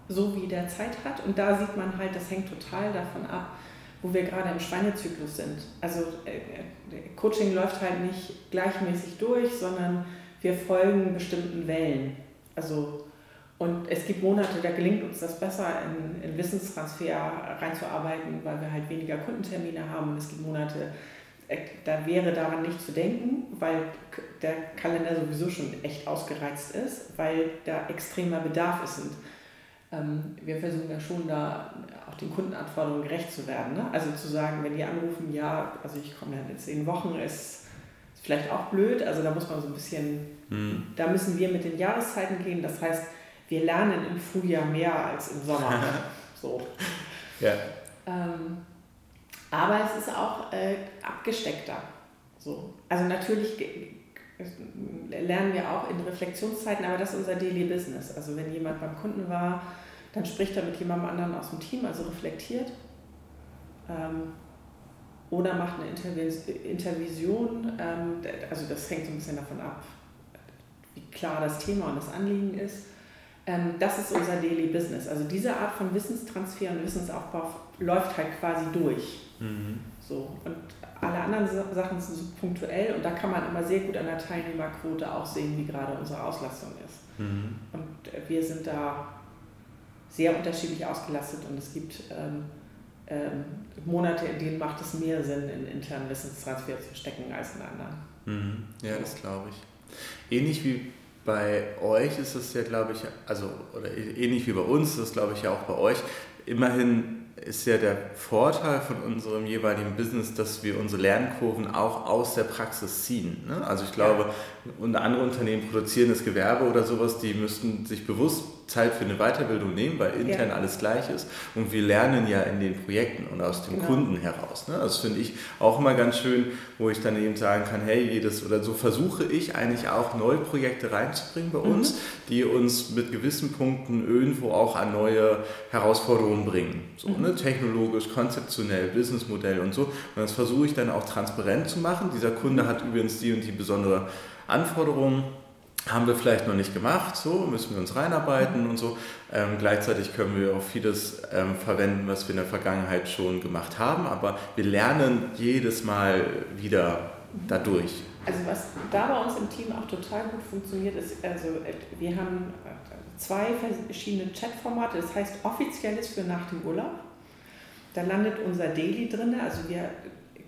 so wie der Zeit hat. Und da sieht man halt, das hängt total davon ab, wo wir gerade im Schweinezyklus sind. Also äh, Coaching läuft halt nicht gleichmäßig durch, sondern wir folgen bestimmten Wellen. Also und es gibt Monate, da gelingt uns das besser, in, in Wissenstransfer reinzuarbeiten, weil wir halt weniger Kundentermine haben. Und es gibt Monate, äh, da wäre daran nicht zu denken, weil der Kalender sowieso schon echt ausgereizt ist, weil da extremer Bedarf ist. Und wir versuchen ja schon da auch den Kundenanforderungen gerecht zu werden. Ne? Also zu sagen, wenn die anrufen, ja, also ich komme dann in zehn Wochen, ist, vielleicht auch blöd. Also da muss man so ein bisschen, mhm. da müssen wir mit den Jahreszeiten gehen. Das heißt, wir lernen im Frühjahr mehr als im Sommer. so. Ja. Ähm, aber es ist auch äh, abgesteckter. So. Also natürlich lernen wir auch in Reflexionszeiten, aber das ist unser Daily Business. Also wenn jemand beim Kunden war, dann spricht er mit jemandem anderen aus dem Team, also reflektiert. Ähm, oder macht eine Intervision. Ähm, also das hängt so ein bisschen davon ab, wie klar das Thema und das Anliegen ist. Ähm, das ist unser Daily Business. Also diese Art von Wissenstransfer und Wissensaufbau läuft halt quasi durch. Mhm. So. Und alle anderen Sachen sind punktuell und da kann man immer sehr gut an der Teilnehmerquote auch sehen, wie gerade unsere Auslastung ist. Mhm. Und wir sind da sehr unterschiedlich ausgelastet und es gibt ähm, ähm, Monate, in denen macht es mehr Sinn, in internen Wissenstransfer zu stecken als in anderen. Mhm. Ja, das glaube ich. Ähnlich wie bei euch ist es ja, glaube ich, also oder ähnlich wie bei uns ist es, glaube ich, ja auch bei euch. Immerhin ist ja der Vorteil von unserem jeweiligen Business, dass wir unsere Lernkurven auch aus der Praxis ziehen. Ne? Also ich glaube, und andere Unternehmen produzieren das Gewerbe oder sowas, die müssten sich bewusst Zeit für eine Weiterbildung nehmen, weil intern ja. alles gleich ist. Und wir lernen ja in den Projekten und aus dem genau. Kunden heraus. Ne? Das finde ich auch immer ganz schön, wo ich dann eben sagen kann, hey, jedes oder so versuche ich eigentlich auch neue Projekte reinzubringen bei uns, mhm. die uns mit gewissen Punkten irgendwo auch an neue Herausforderungen bringen. So, mhm. ne? Technologisch, konzeptionell, Businessmodell und so. Und das versuche ich dann auch transparent zu machen. Dieser Kunde hat übrigens die und die besondere Anforderungen haben wir vielleicht noch nicht gemacht, so müssen wir uns reinarbeiten und so. Ähm, gleichzeitig können wir auch vieles ähm, verwenden, was wir in der Vergangenheit schon gemacht haben, aber wir lernen jedes Mal wieder dadurch. Also was da bei uns im Team auch total gut funktioniert, ist, also wir haben zwei verschiedene Chatformate, das heißt offizielles für nach dem Urlaub. Da landet unser Daily drin, also wir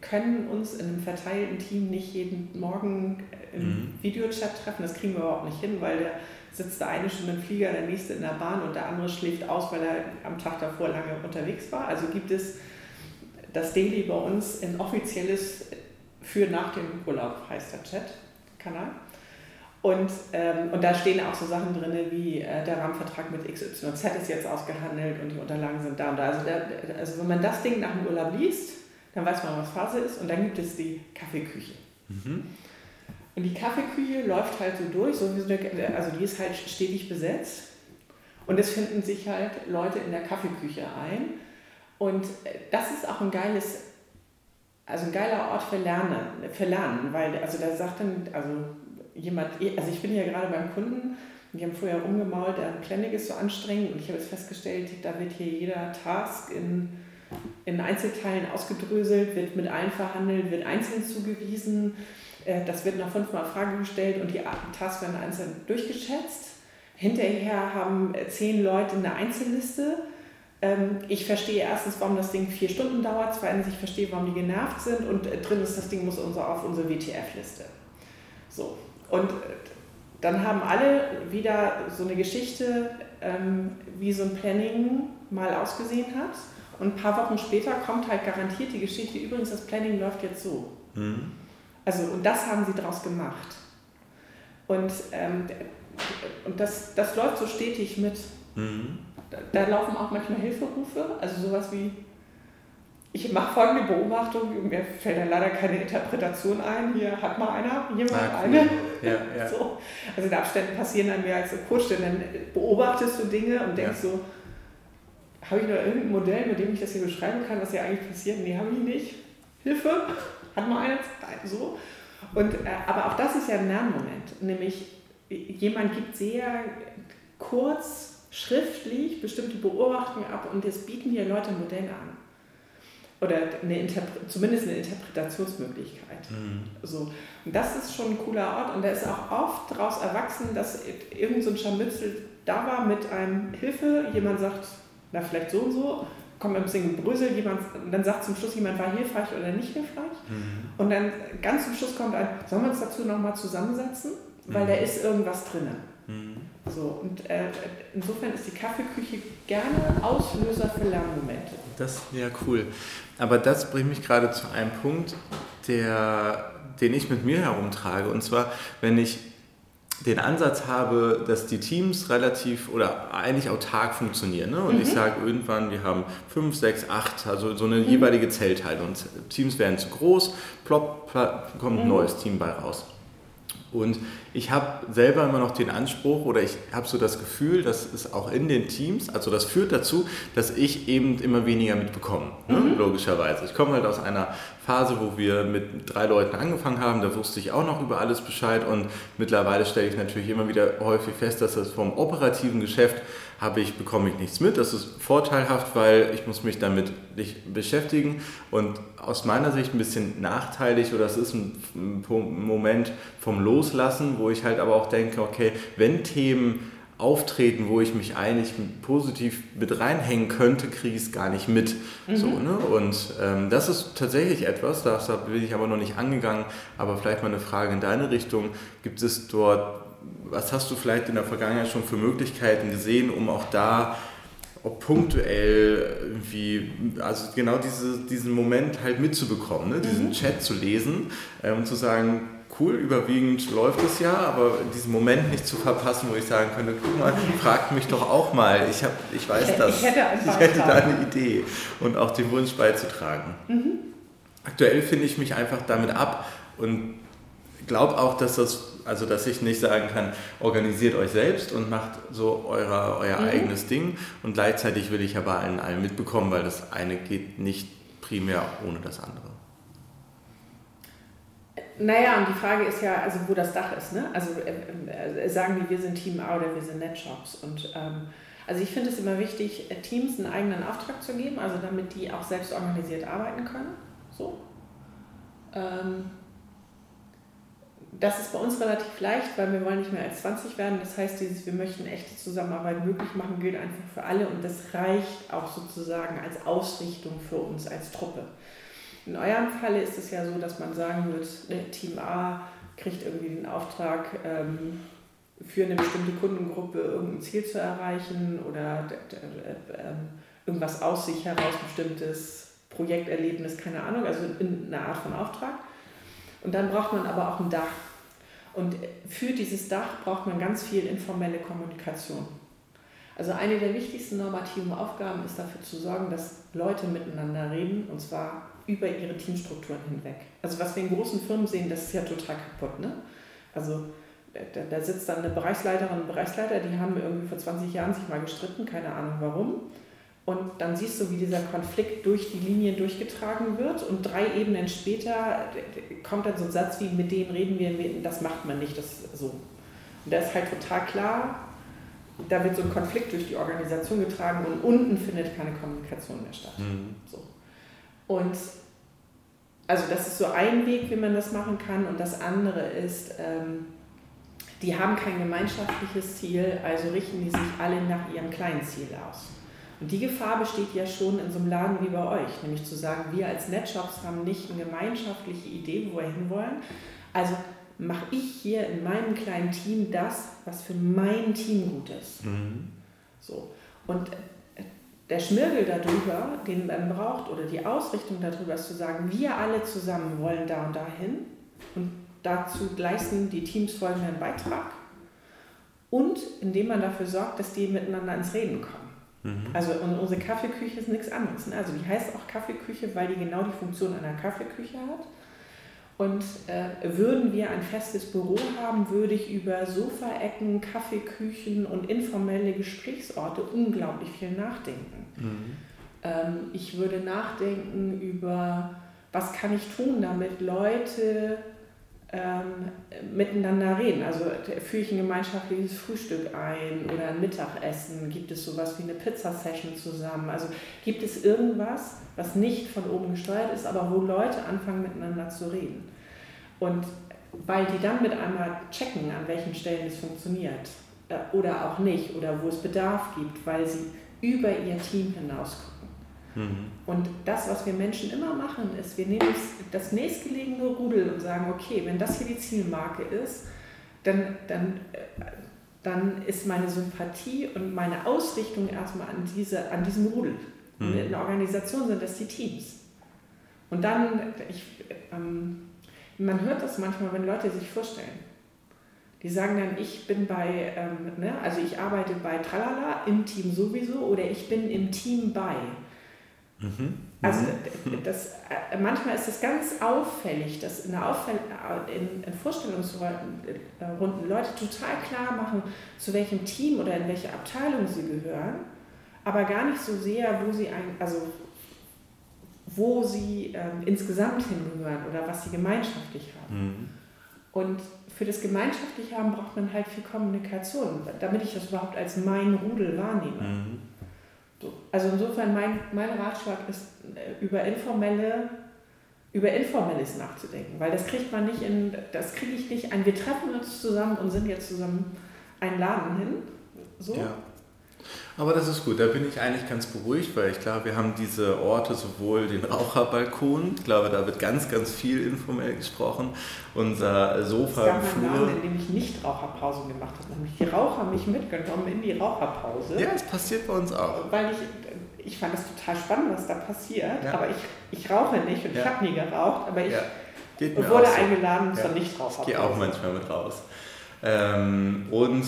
können uns in einem verteilten Team nicht jeden Morgen im mhm. Videochat treffen. Das kriegen wir überhaupt nicht hin, weil der sitzt der eine schon im Flieger, der nächste in der Bahn und der andere schläft aus, weil er am Tag davor lange unterwegs war. Also gibt es das Daily bei uns ein offizielles für nach dem Urlaub, heißt der Chat-Kanal. Und, ähm, und da stehen auch so Sachen drin wie äh, der Rahmenvertrag mit XYZ ist jetzt ausgehandelt und die Unterlagen sind da und da. Also, der, also wenn man das Ding nach dem Urlaub liest, dann weiß man, was Phase ist und dann gibt es die Kaffeeküche. Mhm. Und die Kaffeeküche läuft halt so durch, so wie so eine, also die ist halt stetig besetzt. Und es finden sich halt Leute in der Kaffeeküche ein. Und das ist auch ein geiles, also ein geiler Ort für Lernen, für Lernen, weil also da sagt dann, also jemand, also ich bin ja gerade beim Kunden, die haben vorher rumgemault, der Planning ist so anstrengend und ich habe jetzt festgestellt, da wird hier jeder Task in, in Einzelteilen ausgedröselt, wird mit allen verhandelt, wird einzeln zugewiesen äh, das wird nach fünfmal Frage gestellt und die Tasks werden einzeln durchgeschätzt. Hinterher haben äh, zehn Leute eine Einzelliste. Ähm, ich verstehe erstens, warum das Ding vier Stunden dauert. Zweitens, ich verstehe, warum die genervt sind. Und äh, drittens, das Ding muss auf unsere WTF-Liste. So. Und dann haben alle wieder so eine Geschichte, ähm, wie so ein Planning mal ausgesehen hat. Und ein paar Wochen später kommt halt garantiert die Geschichte, übrigens, das Planning läuft jetzt so. Mhm. Also, und das haben sie daraus gemacht. Und, ähm, und das, das läuft so stetig mit. Mhm. Da, da, laufen auch manchmal Hilferufe, also sowas wie, ich mache folgende Beobachtung, mir fällt da leider keine Interpretation ein, hier hat mal einer, hier mal ah, cool. eine. Ja, ja. So. Also in Abständen passieren dann mehr als so kurz, dann beobachtest du Dinge und denkst ja. so, habe ich noch irgendein Modell, mit dem ich das hier beschreiben kann, was hier eigentlich passiert? Nee, habe ich nicht. Hilfe! hat man eine Zeit so. Und, äh, aber auch das ist ja ein Lernmoment, nämlich jemand gibt sehr kurz schriftlich bestimmte Beobachtungen ab und jetzt bieten hier Leute Modelle an. Oder eine zumindest eine Interpretationsmöglichkeit. Mhm. So. Und das ist schon ein cooler Ort und da ist auch oft daraus erwachsen, dass irgend so ein Scharmützel da war mit einem Hilfe, jemand sagt, na vielleicht so und so, kommt ein bisschen Brüssel, jemand, dann sagt zum Schluss jemand, war hilfreich oder nicht hilfreich. Mhm. Und dann ganz zum Schluss kommt ein, sollen wir uns dazu nochmal zusammensetzen? Weil mhm. da ist irgendwas drin. Mhm. So, und äh, insofern ist die Kaffeeküche gerne Auslöser für Lernmomente. Das ja cool. Aber das bringt mich gerade zu einem Punkt, der, den ich mit mir herumtrage. Und zwar, wenn ich den Ansatz habe, dass die Teams relativ oder eigentlich autark funktionieren. Ne? Und mhm. ich sage irgendwann, wir haben fünf, sechs, acht, also so eine mhm. jeweilige Zellteile. Und Teams werden zu groß, plopp, plopp kommt ein mhm. neues Team bei raus. Und ich habe selber immer noch den Anspruch oder ich habe so das Gefühl, dass es auch in den Teams, also das führt dazu, dass ich eben immer weniger mitbekomme, ne? mhm. logischerweise. Ich komme halt aus einer Phase, wo wir mit drei Leuten angefangen haben, da wusste ich auch noch über alles Bescheid und mittlerweile stelle ich natürlich immer wieder häufig fest, dass das vom operativen Geschäft habe ich, bekomme ich nichts mit. Das ist vorteilhaft, weil ich muss mich damit nicht beschäftigen und aus meiner Sicht ein bisschen nachteilig oder es ist ein Moment vom Loslassen, wo ich halt aber auch denke, okay, wenn Themen auftreten, wo ich mich eigentlich positiv mit reinhängen könnte, kriege ich es gar nicht mit. Mhm. So, ne? Und ähm, das ist tatsächlich etwas, da bin ich aber noch nicht angegangen, aber vielleicht mal eine Frage in deine Richtung. Gibt es dort, was hast du vielleicht in der Vergangenheit schon für Möglichkeiten gesehen, um auch da ob punktuell irgendwie, also genau diese, diesen Moment halt mitzubekommen, ne? diesen mhm. Chat zu lesen und zu sagen, cool, überwiegend läuft es ja, aber diesen Moment nicht zu verpassen, wo ich sagen könnte, guck mal, fragt mich doch auch mal, ich, hab, ich weiß das, ich hätte, ich hätte da eine Idee und auch den Wunsch beizutragen. Mhm. Aktuell finde ich mich einfach damit ab und glaube auch, dass das, also dass ich nicht sagen kann, organisiert euch selbst und macht so euer, euer mhm. eigenes Ding und gleichzeitig will ich aber allen, allen mitbekommen, weil das eine geht nicht primär ohne das andere. Naja, und die Frage ist ja, also wo das Dach ist. Ne? Also äh, äh, sagen die, wir sind Team A oder wir sind NetShops. Und ähm, also ich finde es immer wichtig, äh, Teams einen eigenen Auftrag zu geben, also damit die auch selbst organisiert arbeiten können. So. Ähm, das ist bei uns relativ leicht, weil wir wollen nicht mehr als 20 werden. Das heißt, dieses, wir möchten echte Zusammenarbeit möglich machen, gilt einfach für alle und das reicht auch sozusagen als Ausrichtung für uns als Truppe. In eurem Falle ist es ja so, dass man sagen wird, ne, Team A kriegt irgendwie den Auftrag, ähm, für eine bestimmte Kundengruppe irgendein Ziel zu erreichen oder äh, irgendwas aus sich heraus, bestimmtes Projekterlebnis, keine Ahnung, also in einer Art von Auftrag. Und dann braucht man aber auch ein Dach. Und für dieses Dach braucht man ganz viel informelle Kommunikation. Also eine der wichtigsten normativen Aufgaben ist dafür zu sorgen, dass Leute miteinander reden, und zwar über ihre Teamstrukturen hinweg. Also was wir in großen Firmen sehen, das ist ja total kaputt. Ne? Also da, da sitzt dann eine Bereichsleiterin und Bereichsleiter, die haben irgendwie vor 20 Jahren sich mal gestritten, keine Ahnung warum. Und dann siehst du, wie dieser Konflikt durch die Linien durchgetragen wird und drei Ebenen später kommt dann so ein Satz wie, mit denen reden wir, das macht man nicht, das so. Und da ist halt total klar, da wird so ein Konflikt durch die Organisation getragen und unten findet keine Kommunikation mehr statt. Mhm. So. Und also das ist so ein Weg, wie man das machen kann. Und das andere ist, ähm, die haben kein gemeinschaftliches Ziel, also richten die sich alle nach ihrem kleinen Ziel aus. Und die Gefahr besteht ja schon in so einem Laden wie bei euch, nämlich zu sagen, wir als Netshops haben nicht eine gemeinschaftliche Idee, wo wir hinwollen. Also mache ich hier in meinem kleinen Team das, was für mein Team gut ist. Mhm. So. Und der Schmirgel darüber, den man braucht, oder die Ausrichtung darüber ist zu sagen, wir alle zusammen wollen da und dahin und dazu leisten die Teams folgenden Beitrag. Und indem man dafür sorgt, dass die miteinander ins Reden kommen. Mhm. Also und unsere Kaffeeküche ist nichts anderes. Ne? Also die heißt auch Kaffeeküche, weil die genau die Funktion einer Kaffeeküche hat. Und äh, würden wir ein festes Büro haben, würde ich über Sofaecken, Kaffeeküchen und informelle Gesprächsorte unglaublich viel nachdenken. Mhm. Ähm, ich würde nachdenken über, was kann ich tun, damit Leute ähm, miteinander reden. Also führe ich ein gemeinschaftliches Frühstück ein oder ein Mittagessen? Gibt es sowas wie eine Pizza-Session zusammen? Also gibt es irgendwas, was nicht von oben gesteuert ist, aber wo Leute anfangen miteinander zu reden? Und weil die dann mit einmal checken, an welchen Stellen es funktioniert äh, oder auch nicht oder wo es Bedarf gibt, weil sie über ihr Team hinaus gucken Mhm. Und das, was wir Menschen immer machen, ist, wir nehmen das nächstgelegene Rudel und sagen, okay, wenn das hier die Zielmarke ist, dann, dann, äh, dann ist meine Sympathie und meine Ausrichtung erstmal an, diese, an diesem Rudel. Mhm. In der Organisation sind das die Teams. Und dann, ich, ähm, man hört das manchmal, wenn Leute sich vorstellen. Die sagen dann, ich bin bei, ähm, ne, also ich arbeite bei Tralala im Team sowieso oder ich bin im Team bei. Mhm. Also mhm. das, äh, manchmal ist es ganz auffällig, dass in, der Auffäll in, in Vorstellungsrunden Leute total klar machen, zu welchem Team oder in welche Abteilung sie gehören, aber gar nicht so sehr, wo sie ein, also wo sie ähm, insgesamt hingehören oder was sie gemeinschaftlich haben. Mhm. Und für das gemeinschaftliche haben braucht man halt viel Kommunikation, damit ich das überhaupt als mein Rudel wahrnehme. Mhm. So. Also insofern mein, mein Ratschlag ist, äh, über informelle über Informelles nachzudenken, weil das kriegt man nicht in, das kriege ich nicht ein, wir treffen uns zusammen und sind jetzt zusammen einen Laden hin. So. Ja. Aber das ist gut, da bin ich eigentlich ganz beruhigt, weil ich glaube, wir haben diese Orte, sowohl den Raucherbalkon, ich glaube, da wird ganz, ganz viel informell gesprochen, unser Sofa im Flur. Laden, in dem ich nicht Raucherpausen gemacht habe, nämlich die Raucher mich mitgenommen in die Raucherpause. Ja, es passiert bei uns auch. Weil ich, ich fand es total spannend, was da passiert, ja. aber ich, ich rauche nicht und ja. ich habe nie geraucht, aber ich ja. wurde eingeladen zur Nichtraucherpause. Ich gehe auch manchmal mit raus. Ähm, und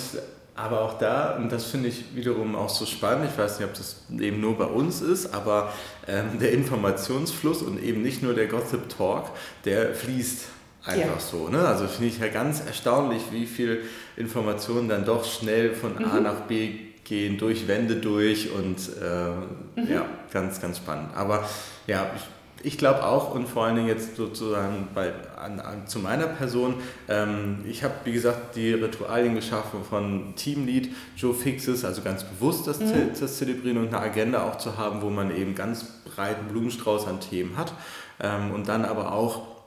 aber auch da, und das finde ich wiederum auch so spannend, ich weiß nicht, ob das eben nur bei uns ist, aber ähm, der Informationsfluss und eben nicht nur der Gossip Talk, der fließt einfach ja. so. Ne? Also finde ich ja ganz erstaunlich, wie viel Informationen dann doch schnell von mhm. A nach B gehen, durch Wände durch und äh, mhm. ja, ganz, ganz spannend. Aber ja, ich ich glaube auch und vor allen Dingen jetzt sozusagen bei, an, an, zu meiner Person. Ähm, ich habe, wie gesagt, die Ritualien geschaffen von Teamlead Joe Fixes, also ganz bewusst das, mhm. das Zelebrieren und eine Agenda auch zu haben, wo man eben ganz breiten Blumenstrauß an Themen hat. Ähm, und dann aber auch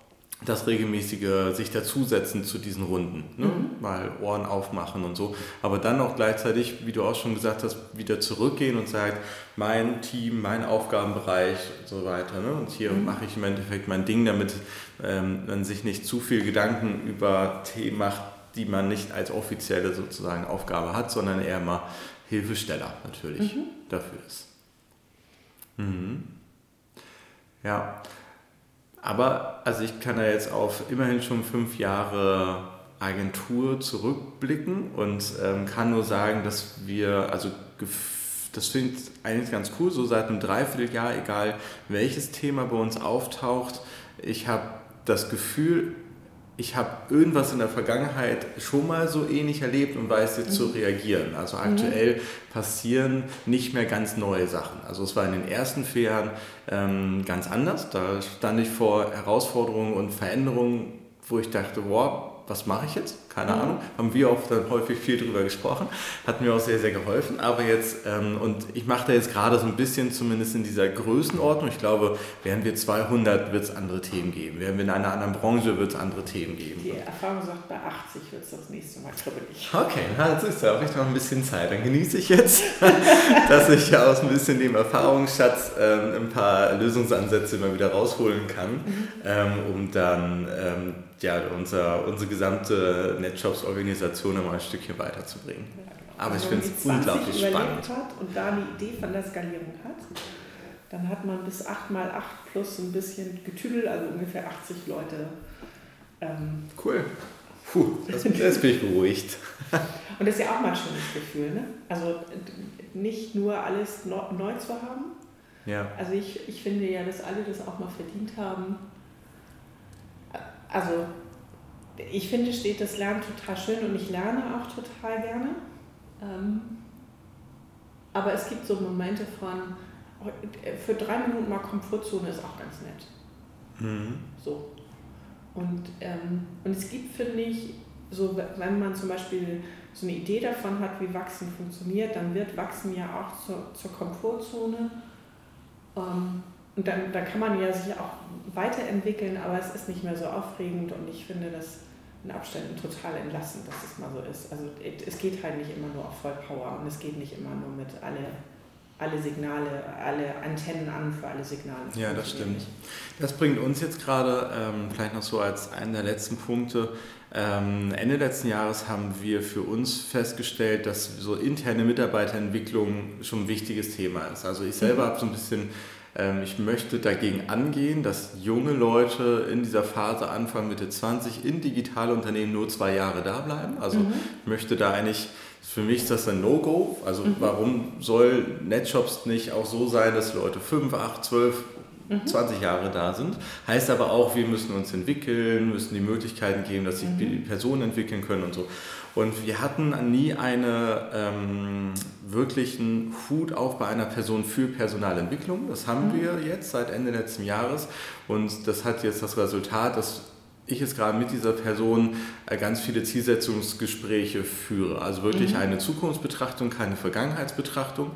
das regelmäßige sich dazusetzen zu diesen Runden, ne? Mhm. mal Ohren aufmachen und so, aber dann auch gleichzeitig, wie du auch schon gesagt hast, wieder zurückgehen und sagen, mein Team, mein Aufgabenbereich und so weiter. Ne? Und hier mhm. mache ich im Endeffekt mein Ding, damit ähm, man sich nicht zu viel Gedanken über Themen macht, die man nicht als offizielle sozusagen Aufgabe hat, sondern eher mal Hilfesteller natürlich mhm. dafür ist. Mhm. Ja. Aber also ich kann ja jetzt auf immerhin schon fünf Jahre Agentur zurückblicken und ähm, kann nur sagen, dass wir, also das finde ich eigentlich ganz cool, so seit einem Dreivierteljahr, egal welches Thema bei uns auftaucht, ich habe das Gefühl, ich habe irgendwas in der Vergangenheit schon mal so ähnlich erlebt und weiß jetzt mhm. zu reagieren. Also mhm. aktuell mhm. passieren nicht mehr ganz neue Sachen. Also es war in den ersten vier Jahren ähm, ganz anders. Da stand ich vor Herausforderungen und Veränderungen, wo ich dachte, wow, was mache ich jetzt? Keine mhm. Ahnung. Haben wir auch dann häufig viel drüber gesprochen. Hat mir auch sehr, sehr geholfen. Aber jetzt, ähm, und ich mache da jetzt gerade so ein bisschen zumindest in dieser Größenordnung. Ich glaube, wären wir 200, wird es andere Themen geben. Wären wir in einer anderen Branche, wird es andere Themen geben. Die Erfahrung sagt, bei 80 wird es das nächste Mal kribbelig. Okay, na, das ist ja auch echt noch ein bisschen Zeit. Dann genieße ich jetzt, dass ich ja aus ein bisschen dem Erfahrungsschatz ähm, ein paar Lösungsansätze immer wieder rausholen kann, mhm. ähm, um dann ähm, ja, unser, unsere gesamte NetShops-Organisation immer ein Stückchen weiterzubringen. Ja. Aber ich finde es unglaublich spannend. Hat und da eine Idee von der Skalierung hat, dann hat man bis 8 mal 8 plus ein bisschen Getüdel, also ungefähr 80 Leute. Ähm, cool. Puh, das, das bin ich beruhigt. und das ist ja auch mal ein schönes Gefühl, ne? Also nicht nur alles neu zu haben. Ja. Also ich, ich finde ja, dass alle das auch mal verdient haben, also ich finde, steht das Lernen total schön und ich lerne auch total gerne. Ähm, aber es gibt so Momente von, für drei Minuten mal Komfortzone ist auch ganz nett. Mhm. So. Und, ähm, und es gibt, finde ich, so, wenn man zum Beispiel so eine Idee davon hat, wie Wachsen funktioniert, dann wird Wachsen ja auch zur, zur Komfortzone. Ähm, und dann, dann kann man ja sich auch weiterentwickeln, aber es ist nicht mehr so aufregend und ich finde das in Abständen total entlassen, dass es mal so ist. Also es geht halt nicht immer nur auf Vollpower und es geht nicht immer nur mit alle, alle Signale, alle Antennen an für alle Signale. Ja, das stimmt. Das bringt uns jetzt gerade ähm, vielleicht noch so als einen der letzten Punkte. Ähm, Ende letzten Jahres haben wir für uns festgestellt, dass so interne Mitarbeiterentwicklung schon ein wichtiges Thema ist. Also ich selber mhm. habe so ein bisschen ich möchte dagegen angehen, dass junge Leute in dieser Phase Anfang Mitte 20 in digitale Unternehmen nur zwei Jahre da bleiben. Also mhm. ich möchte da eigentlich, für mich ist das ein No-Go. Also mhm. warum soll Netshops nicht auch so sein, dass Leute 5, 8, 12, 20 Jahre da sind. Heißt aber auch, wir müssen uns entwickeln, müssen die Möglichkeiten geben, dass sich mhm. Personen entwickeln können und so. Und wir hatten nie einen ähm, wirklichen Hut auf bei einer Person für Personalentwicklung. Das haben mhm. wir jetzt seit Ende letzten Jahres. Und das hat jetzt das Resultat, dass ich jetzt gerade mit dieser Person äh, ganz viele Zielsetzungsgespräche führe. Also wirklich mhm. eine Zukunftsbetrachtung, keine Vergangenheitsbetrachtung.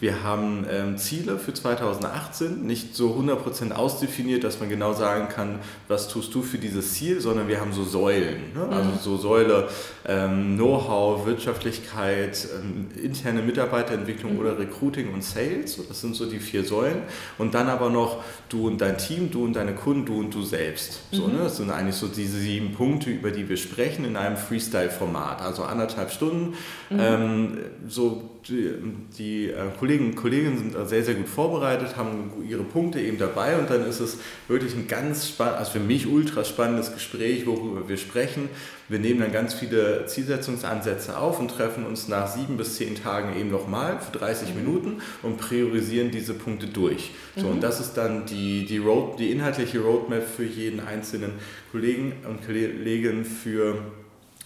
Wir haben ähm, Ziele für 2018, nicht so 100% ausdefiniert, dass man genau sagen kann, was tust du für dieses Ziel, sondern wir haben so Säulen. Ne? Mhm. Also so Säule ähm, Know-how, Wirtschaftlichkeit, ähm, interne Mitarbeiterentwicklung mhm. oder Recruiting und Sales. Das sind so die vier Säulen. Und dann aber noch du und dein Team, du und deine Kunden, du und du selbst. So, mhm. ne? Das sind eigentlich so diese sieben Punkte, über die wir sprechen in einem Freestyle-Format. Also anderthalb Stunden. Mhm. Ähm, so die, die äh, Kollegen und Kolleginnen sind sehr, sehr gut vorbereitet, haben ihre Punkte eben dabei und dann ist es wirklich ein ganz spannendes, also für mich ultra spannendes Gespräch, worüber wir sprechen. Wir nehmen dann ganz viele Zielsetzungsansätze auf und treffen uns nach sieben bis zehn Tagen eben nochmal für 30 mhm. Minuten und priorisieren diese Punkte durch. So, mhm. Und das ist dann die, die, Road, die inhaltliche Roadmap für jeden einzelnen Kollegen und Kolleginnen für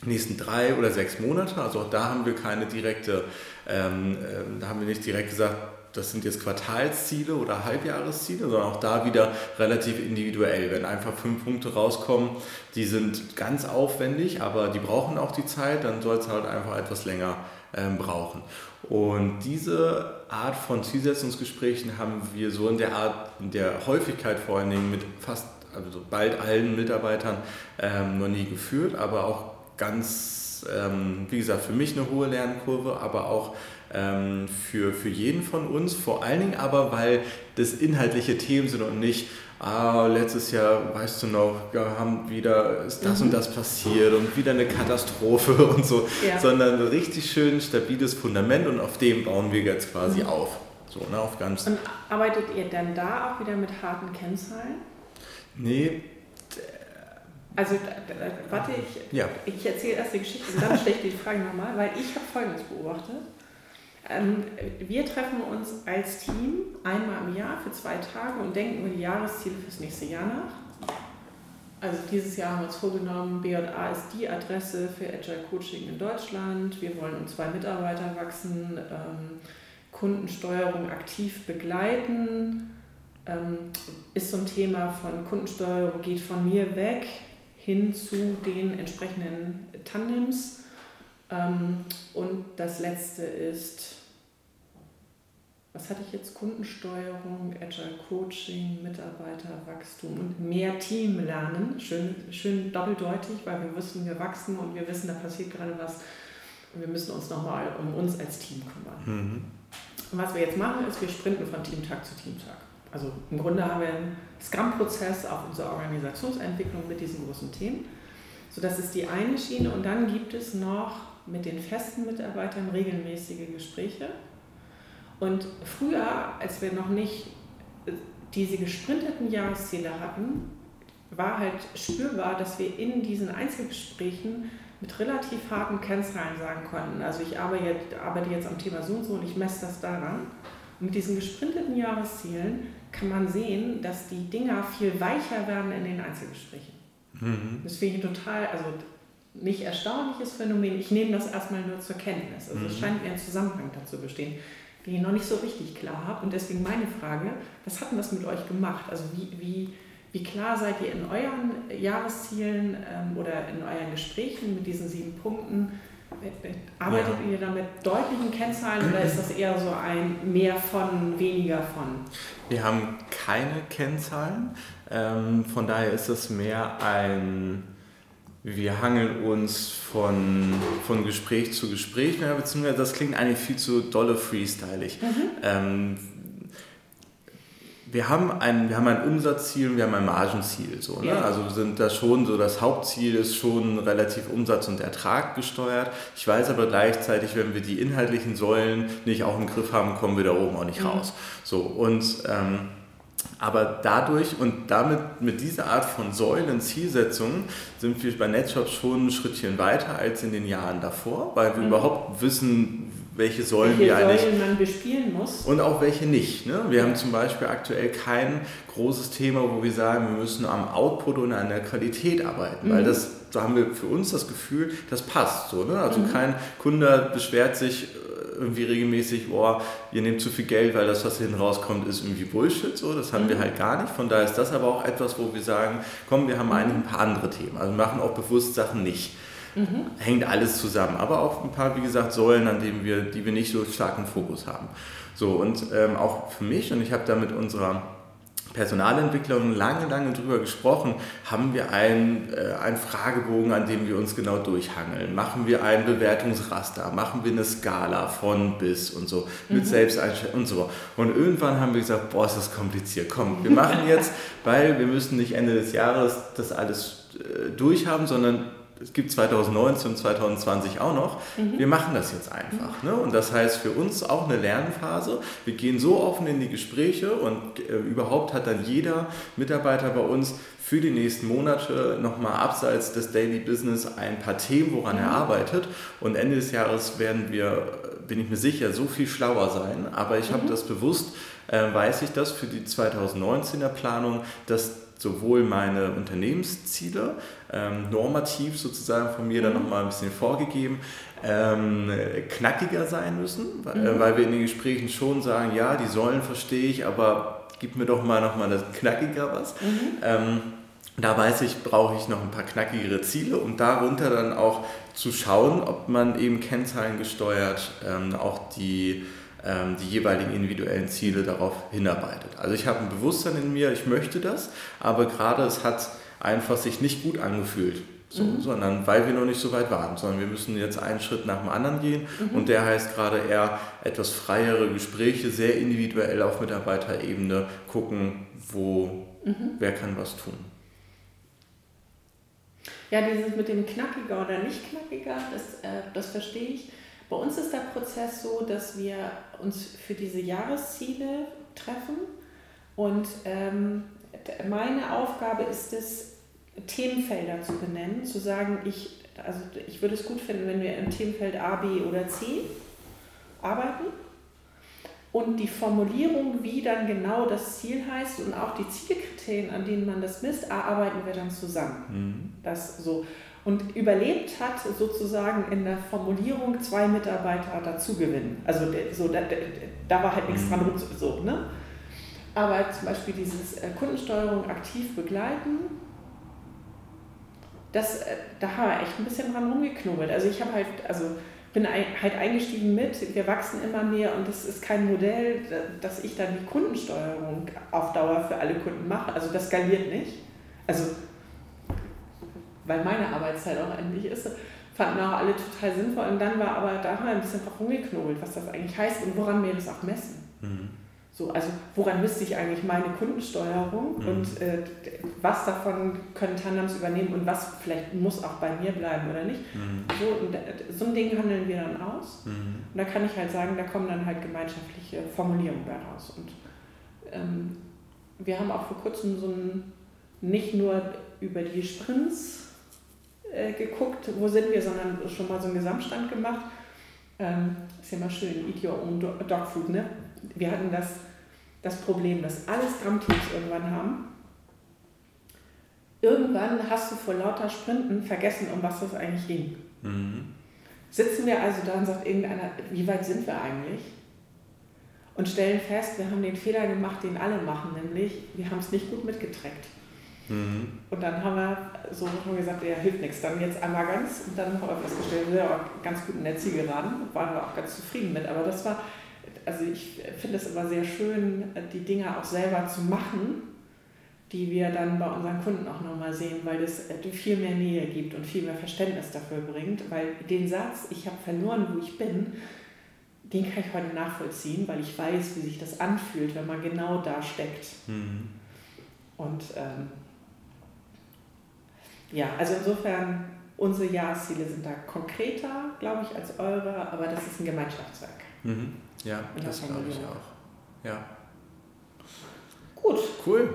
nächsten drei oder sechs Monate. Also auch da haben wir keine direkte, ähm, äh, da haben wir nicht direkt gesagt, das sind jetzt Quartalsziele oder Halbjahresziele, sondern auch da wieder relativ individuell. Wenn einfach fünf Punkte rauskommen, die sind ganz aufwendig, aber die brauchen auch die Zeit, dann soll es halt einfach etwas länger ähm, brauchen. Und diese Art von Zielsetzungsgesprächen haben wir so in der Art, in der Häufigkeit vor allen Dingen mit fast, also bald allen Mitarbeitern ähm, noch nie geführt, aber auch ganz, ähm, wie gesagt, für mich eine hohe Lernkurve, aber auch ähm, für, für jeden von uns. Vor allen Dingen aber, weil das inhaltliche Themen sind und nicht, ah, letztes Jahr, weißt du noch, wir haben wieder ist das mhm. und das passiert und wieder eine Katastrophe und so, ja. sondern ein richtig schön stabiles Fundament und auf dem bauen wir jetzt quasi mhm. auf. So, ne, auf ganz und arbeitet ihr dann da auch wieder mit harten Kennzahlen? Nee, also, warte, ich, ja. ich erzähle erst die Geschichte und dann stelle ich die Frage nochmal, weil ich habe Folgendes beobachtet. Ähm, wir treffen uns als Team einmal im Jahr für zwei Tage und denken über die Ziele fürs nächste Jahr nach. also dieses Jahr haben wir uns vorgenommen, BJA ist die Adresse für Agile Coaching in Deutschland. Wir wollen um zwei Mitarbeiter wachsen, ähm, Kundensteuerung aktiv begleiten. Ähm, ist so ein Thema von Kundensteuerung, geht von mir weg hin zu den entsprechenden Tandems. Ähm, und das letzte ist was hatte ich jetzt? Kundensteuerung, Agile Coaching, Mitarbeiterwachstum und mehr Team lernen. Schön, schön doppeldeutig, weil wir wissen, wir wachsen und wir wissen, da passiert gerade was. Und wir müssen uns nochmal um uns als Team kümmern. Mhm. Und was wir jetzt machen, ist, wir sprinten von Teamtag zu Teamtag. Also im Grunde haben wir einen Scrum-Prozess auf unsere Organisationsentwicklung mit diesen großen Themen. So, das ist die eine Schiene. Und dann gibt es noch mit den festen Mitarbeitern regelmäßige Gespräche und früher, als wir noch nicht äh, diese gesprinteten Jahresziele hatten, war halt spürbar, dass wir in diesen Einzelgesprächen mit relativ harten Kennzahlen sagen konnten. Also ich arbeite jetzt, am Thema so und so und ich messe das daran. Und mit diesen gesprinteten Jahreszielen kann man sehen, dass die Dinger viel weicher werden in den Einzelgesprächen. Mhm. Das finde ich total, also nicht erstaunliches Phänomen. Ich nehme das erstmal nur zur Kenntnis. Also mhm. es scheint mir ein Zusammenhang dazu bestehen die ich noch nicht so richtig klar habe. Und deswegen meine Frage, was hat denn das mit euch gemacht? Also wie, wie, wie klar seid ihr in euren Jahreszielen ähm, oder in euren Gesprächen mit diesen sieben Punkten? Arbeitet ja. ihr da mit deutlichen Kennzahlen oder ist das eher so ein mehr von, weniger von? Wir haben keine Kennzahlen. Ähm, von daher ist es mehr ein wir hangeln uns von, von Gespräch zu Gespräch, ja, beziehungsweise das klingt eigentlich viel zu dolle freestylig. Mhm. Ähm, wir haben ein, wir haben ein Umsatzziel und wir haben ein Margenziel. So, ne? Ja. Also sind da schon so, das Hauptziel ist schon relativ Umsatz und Ertrag gesteuert. Ich weiß aber gleichzeitig, wenn wir die inhaltlichen Säulen nicht auch im Griff haben, kommen wir da oben auch nicht mhm. raus. So, und ähm, aber dadurch und damit mit dieser Art von Säulen, Zielsetzungen, sind wir bei NetShop schon ein Schrittchen weiter als in den Jahren davor, weil wir mhm. überhaupt wissen, welche Säulen welche wir eigentlich Säulen man bespielen muss. Und auch welche nicht. Ne? Wir haben zum Beispiel aktuell kein großes Thema, wo wir sagen, wir müssen am Output und an der Qualität arbeiten, mhm. weil das, da haben wir für uns das Gefühl, das passt so. Ne? Also mhm. kein Kunde beschwert sich irgendwie regelmäßig, boah, ihr nehmt zu viel Geld, weil das, was hinten rauskommt, ist irgendwie Bullshit. So, das haben mhm. wir halt gar nicht. Von daher ist das aber auch etwas, wo wir sagen, komm, wir haben mhm. eigentlich ein paar andere Themen. Also wir machen auch bewusst Sachen nicht. Mhm. Hängt alles zusammen. Aber auch ein paar, wie gesagt, Säulen, an denen wir, die wir nicht so starken Fokus haben. So, und ähm, auch für mich, und ich habe da mit unserer Personalentwicklung lange, lange drüber gesprochen, haben wir einen, äh, einen Fragebogen, an dem wir uns genau durchhangeln. Machen wir ein Bewertungsraster, machen wir eine Skala von bis und so, mit mhm. Selbsteinschätzung und so. Und irgendwann haben wir gesagt, boah, ist das kompliziert. Komm, wir machen jetzt, weil wir müssen nicht Ende des Jahres das alles äh, durchhaben, sondern es gibt 2019 und 2020 auch noch. Mhm. Wir machen das jetzt einfach. Mhm. Ne? Und das heißt für uns auch eine Lernphase. Wir gehen so offen in die Gespräche und äh, überhaupt hat dann jeder Mitarbeiter bei uns für die nächsten Monate nochmal abseits des Daily Business ein paar Themen, woran mhm. er arbeitet. Und Ende des Jahres werden wir, bin ich mir sicher, so viel schlauer sein. Aber ich habe mhm. das bewusst, äh, weiß ich das für die 2019er Planung, dass sowohl meine Unternehmensziele ähm, normativ sozusagen von mir dann mhm. nochmal ein bisschen vorgegeben, ähm, knackiger sein müssen, weil, mhm. weil, wir in den Gesprächen schon sagen, ja, die Säulen verstehe ich, aber gib mir doch mal nochmal das knackiger was. Mhm. Ähm, da weiß ich, brauche ich noch ein paar knackigere Ziele, um darunter dann auch zu schauen, ob man eben Kennzahlen gesteuert ähm, auch die die jeweiligen individuellen Ziele darauf hinarbeitet. Also ich habe ein Bewusstsein in mir, ich möchte das, aber gerade es hat einfach sich nicht gut angefühlt. So, mhm. sondern weil wir noch nicht so weit waren, sondern wir müssen jetzt einen Schritt nach dem anderen gehen mhm. und der heißt gerade eher etwas freiere Gespräche, sehr individuell auf Mitarbeiterebene gucken, wo, mhm. wer kann was tun. Ja, dieses mit dem knackiger oder nicht knackiger, das, äh, das verstehe ich. Bei uns ist der Prozess so, dass wir uns für diese Jahresziele treffen und ähm, meine Aufgabe ist es, Themenfelder zu benennen, zu sagen, ich, also ich würde es gut finden, wenn wir im Themenfeld A, B oder C arbeiten. Und die Formulierung, wie dann genau das Ziel heißt und auch die Zielkriterien, an denen man das misst, erarbeiten wir dann zusammen. Mhm. Das so. Und überlebt hat sozusagen in der Formulierung zwei Mitarbeiter dazu gewinnen. Also so, da, da war halt nichts dran rum, so, ne? Aber zum Beispiel dieses äh, Kundensteuerung aktiv begleiten, das, äh, da haben wir echt ein bisschen dran rumgeknubbelt. Also ich habe halt, also bin halt eingestiegen mit, wir wachsen immer mehr und das ist kein Modell, dass ich dann die Kundensteuerung auf Dauer für alle Kunden mache. Also das skaliert nicht. Also, weil meine Arbeitszeit auch endlich ist, fanden auch alle total sinnvoll. Und dann war aber, da ein bisschen rumgeknobelt, was das eigentlich heißt und woran wir das auch messen. Mhm. So, also woran misst sich eigentlich meine Kundensteuerung mhm. und äh, was davon können Tandems übernehmen und was vielleicht muss auch bei mir bleiben oder nicht. Mhm. So, und, so ein Ding handeln wir dann aus. Mhm. Und da kann ich halt sagen, da kommen dann halt gemeinschaftliche Formulierungen daraus. Und ähm, wir haben auch vor kurzem so ein, nicht nur über die Sprints äh, geguckt, wo sind wir, sondern schon mal so einen Gesamtstand gemacht. Ähm, ist ja mal schön, Eat Your Own Dog Food, ne? wir hatten das, das Problem, dass alle Scrum-Teams irgendwann haben. Irgendwann hast du vor lauter Sprinten vergessen, um was es eigentlich ging. Mhm. Sitzen wir also da und sagt irgendeiner, wie weit sind wir eigentlich? Und stellen fest, wir haben den Fehler gemacht, den alle machen, nämlich wir haben es nicht gut mitgeträgt. Mhm. Und dann haben wir so haben gesagt, ja, hilft nichts, dann jetzt einmal ganz. Und dann haben wir festgestellt, wir sind ja ganz gut in der Zielgeraden, waren wir auch ganz zufrieden mit. Aber das war also ich finde es immer sehr schön, die Dinge auch selber zu machen, die wir dann bei unseren Kunden auch nochmal sehen, weil es viel mehr Nähe gibt und viel mehr Verständnis dafür bringt. Weil den Satz, ich habe verloren, wo ich bin, den kann ich heute nachvollziehen, weil ich weiß, wie sich das anfühlt, wenn man genau da steckt. Mhm. Und ähm, ja, also insofern, unsere Jahresziele sind da konkreter, glaube ich, als eure, aber das ist ein Gemeinschaftswerk. Mhm. Ja, das glaube ich auch. Ja. Gut. Cool.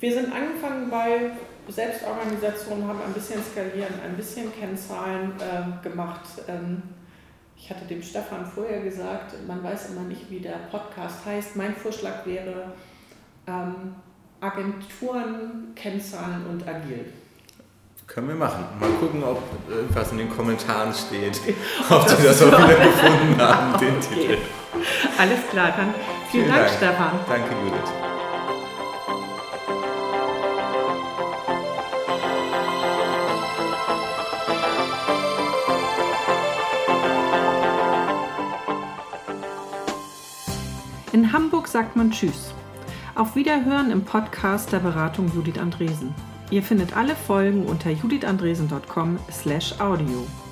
Wir sind angefangen bei Selbstorganisation, haben ein bisschen skalieren, ein bisschen Kennzahlen äh, gemacht. Ähm, ich hatte dem Stefan vorher gesagt, man weiß immer nicht, wie der Podcast heißt. Mein Vorschlag wäre ähm, Agenturen, Kennzahlen und agil. Können wir machen. Mal gucken, ob irgendwas in den Kommentaren steht. ob die das auch wieder gefunden haben, den okay. Titel. Alles klar, dann vielen, vielen Dank, Dank, Stefan. Danke, Judith. In Hamburg sagt man Tschüss. Auf Wiederhören im Podcast der Beratung Judith Andresen. Ihr findet alle Folgen unter judithandresen.com/audio.